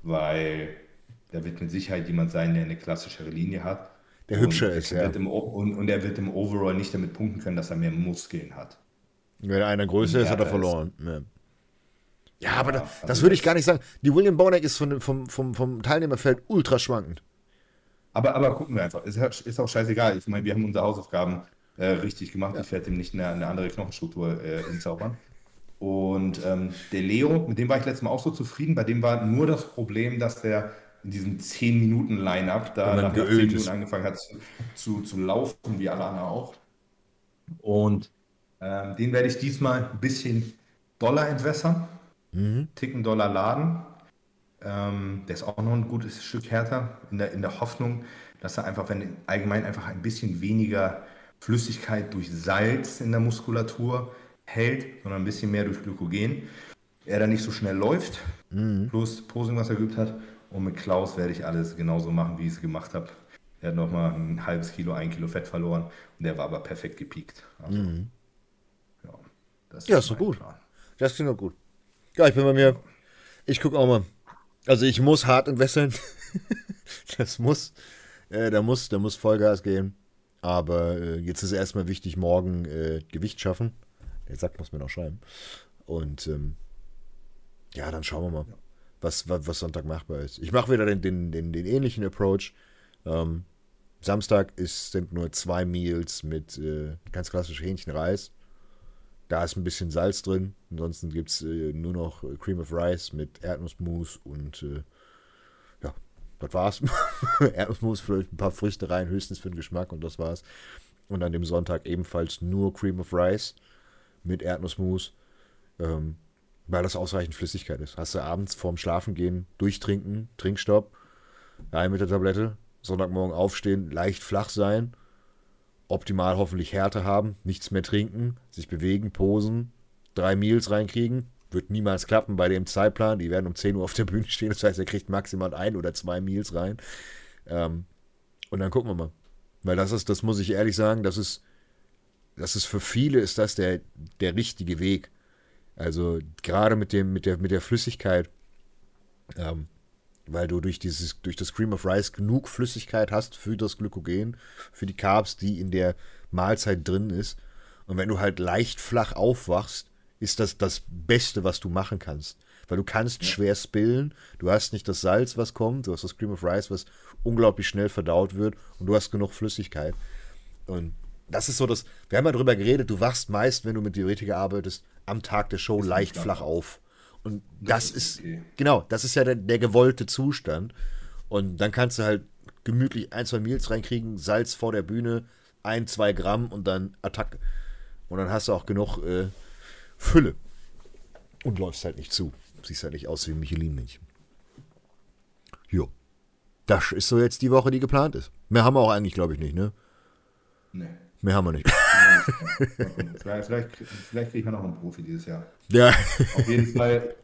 weil da wird mit Sicherheit jemand sein, der eine klassischere Linie hat. Der hübscher ist, ja. Und, und er wird im Overall nicht damit punkten können, dass er mehr Muskeln hat. Wenn einer größer ist, hat er verloren. Ja. Ja, aber Ja, da, das also würde ich gar nicht sagen. Die William Bonek ist von, vom, vom, vom Teilnehmerfeld ultra schwankend. Aber, aber gucken wir einfach. Ist, ja- ist auch scheißegal. Ich meine, wir haben unsere Hausaufgaben äh, richtig gemacht. Ich werde dem nicht eine, eine andere Knochenstruktur äh, hinzaubern. Und ähm, der Leo, mit dem war ich letztes Mal auch so zufrieden. Bei dem war nur das Problem, dass der in diesem 10-Minuten-Line-Up da nach 10 geölt Minuten ist. angefangen hat zu, zu, zu laufen, wie alle anderen auch. Und ähm, den werde ich diesmal ein bisschen doller entwässern. Ticken Dollar laden. Ähm, der ist auch noch ein gutes Stück härter, in der, in der Hoffnung, dass er einfach, wenn allgemein einfach ein bisschen weniger Flüssigkeit durch Salz in der Muskulatur hält, sondern ein bisschen mehr durch Glykogen, er dann nicht so schnell läuft, plus Posing, was er geübt hat. Und mit Klaus werde ich alles genauso machen, wie ich es gemacht habe. Er hat nochmal ein halbes Kilo, ein Kilo Fett verloren und der war aber perfekt gepiekt. Also, ja, das Ja, ist mein gut. Plan. Das klingt doch gut. Ja, ich bin bei mir. Ich gucke auch mal. Also ich muss hart entwässern. [laughs] das muss. Äh, da muss, da muss Vollgas gehen. Aber äh, jetzt ist erstmal wichtig, morgen äh, Gewicht schaffen. Der Sack muss mir noch schreiben. Und ähm, ja, dann schauen wir mal, was, was, was Sonntag machbar ist. Ich mache wieder den, den, den, den ähnlichen Approach. Ähm, Samstag ist, sind nur zwei Meals mit äh, ganz klassisch Hähnchenreis. Da ist ein bisschen Salz drin. Ansonsten gibt es äh, nur noch äh, Cream of Rice mit Erdnussmus und äh, ja, das war's. [laughs] Erdnussmus, vielleicht ein paar Früchte rein, höchstens für den Geschmack und das war's. Und an dem Sonntag ebenfalls nur Cream of Rice mit Erdnussmus, ähm, weil das ausreichend Flüssigkeit ist. Hast du abends vorm Schlafengehen durchtrinken, Trinkstopp, rein mit der Tablette, Sonntagmorgen aufstehen, leicht flach sein, optimal hoffentlich Härte haben, nichts mehr trinken, sich bewegen, posen, drei Meals reinkriegen. Wird niemals klappen bei dem Zeitplan. Die werden um 10 Uhr auf der Bühne stehen. Das heißt, er kriegt maximal ein oder zwei Meals rein. Ähm, und dann gucken wir mal. Weil das ist, das muss ich ehrlich sagen, das ist, das ist für viele ist das der, der richtige Weg. Also gerade mit dem, mit der, mit der Flüssigkeit, ähm, weil du durch dieses, durch das Cream of Rice genug Flüssigkeit hast für das Glykogen, für die Carbs, die in der Mahlzeit drin ist. Und wenn du halt leicht flach aufwachst, ist das das Beste, was du machen kannst. Weil du kannst schwer spillen, du hast nicht das Salz, was kommt, du hast das Cream of Rice, was unglaublich schnell verdaut wird und du hast genug Flüssigkeit. Und das ist so das, wir haben ja drüber geredet, du wachst meist, wenn du mit Diuretiker arbeitest, am Tag der Show leicht flach auf. Und das, ist ist, okay. genau, das ist ja der, der gewollte Zustand. Und dann kannst du halt gemütlich ein, zwei Meals reinkriegen, Salz vor der Bühne, ein, zwei Gramm und dann Attacke. Und dann hast du auch genug äh, Fülle. Und läufst halt nicht zu. Siehst halt nicht aus wie ein Michelin-Männchen. Jo. Das ist so jetzt die Woche, die geplant ist. Mehr haben wir auch eigentlich, glaube ich, nicht, ne? Nee. Mehr haben wir nicht. Vielleicht vielleicht, vielleicht kriegen wir noch einen Profi dieses Jahr. ja. Auf jeden Fall,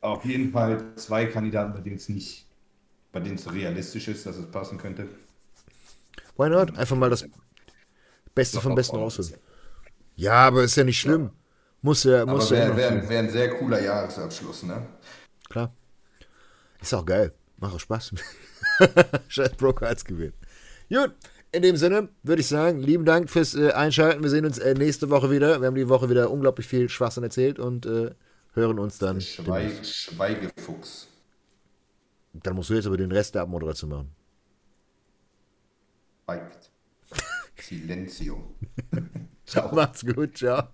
auf jeden Fall zwei Kandidaten, bei denen es nicht, bei denen es realistisch ist, dass es passen könnte. Why not? Einfach mal das Beste vom Besten rausholen. Ja, aber ist ja nicht schlimm. Muss ja, Aber muss ja wäre wär, ein sehr cooler Jahresabschluss, ne? Klar. Ist auch geil. Macht auch Spaß. [laughs] Scheiß Broker hat's gewählt. Gut, in dem Sinne würde ich sagen, lieben Dank fürs äh, Einschalten. Wir sehen uns äh, nächste Woche wieder. Wir haben die Woche wieder unglaublich viel Schwachsinn erzählt und äh, hören uns dann. Schweig, Schweigefuchs. Dann musst du jetzt aber den Rest der Abmoderation machen. Schweigt. Silenzio. [laughs] Macht's gut, ciao.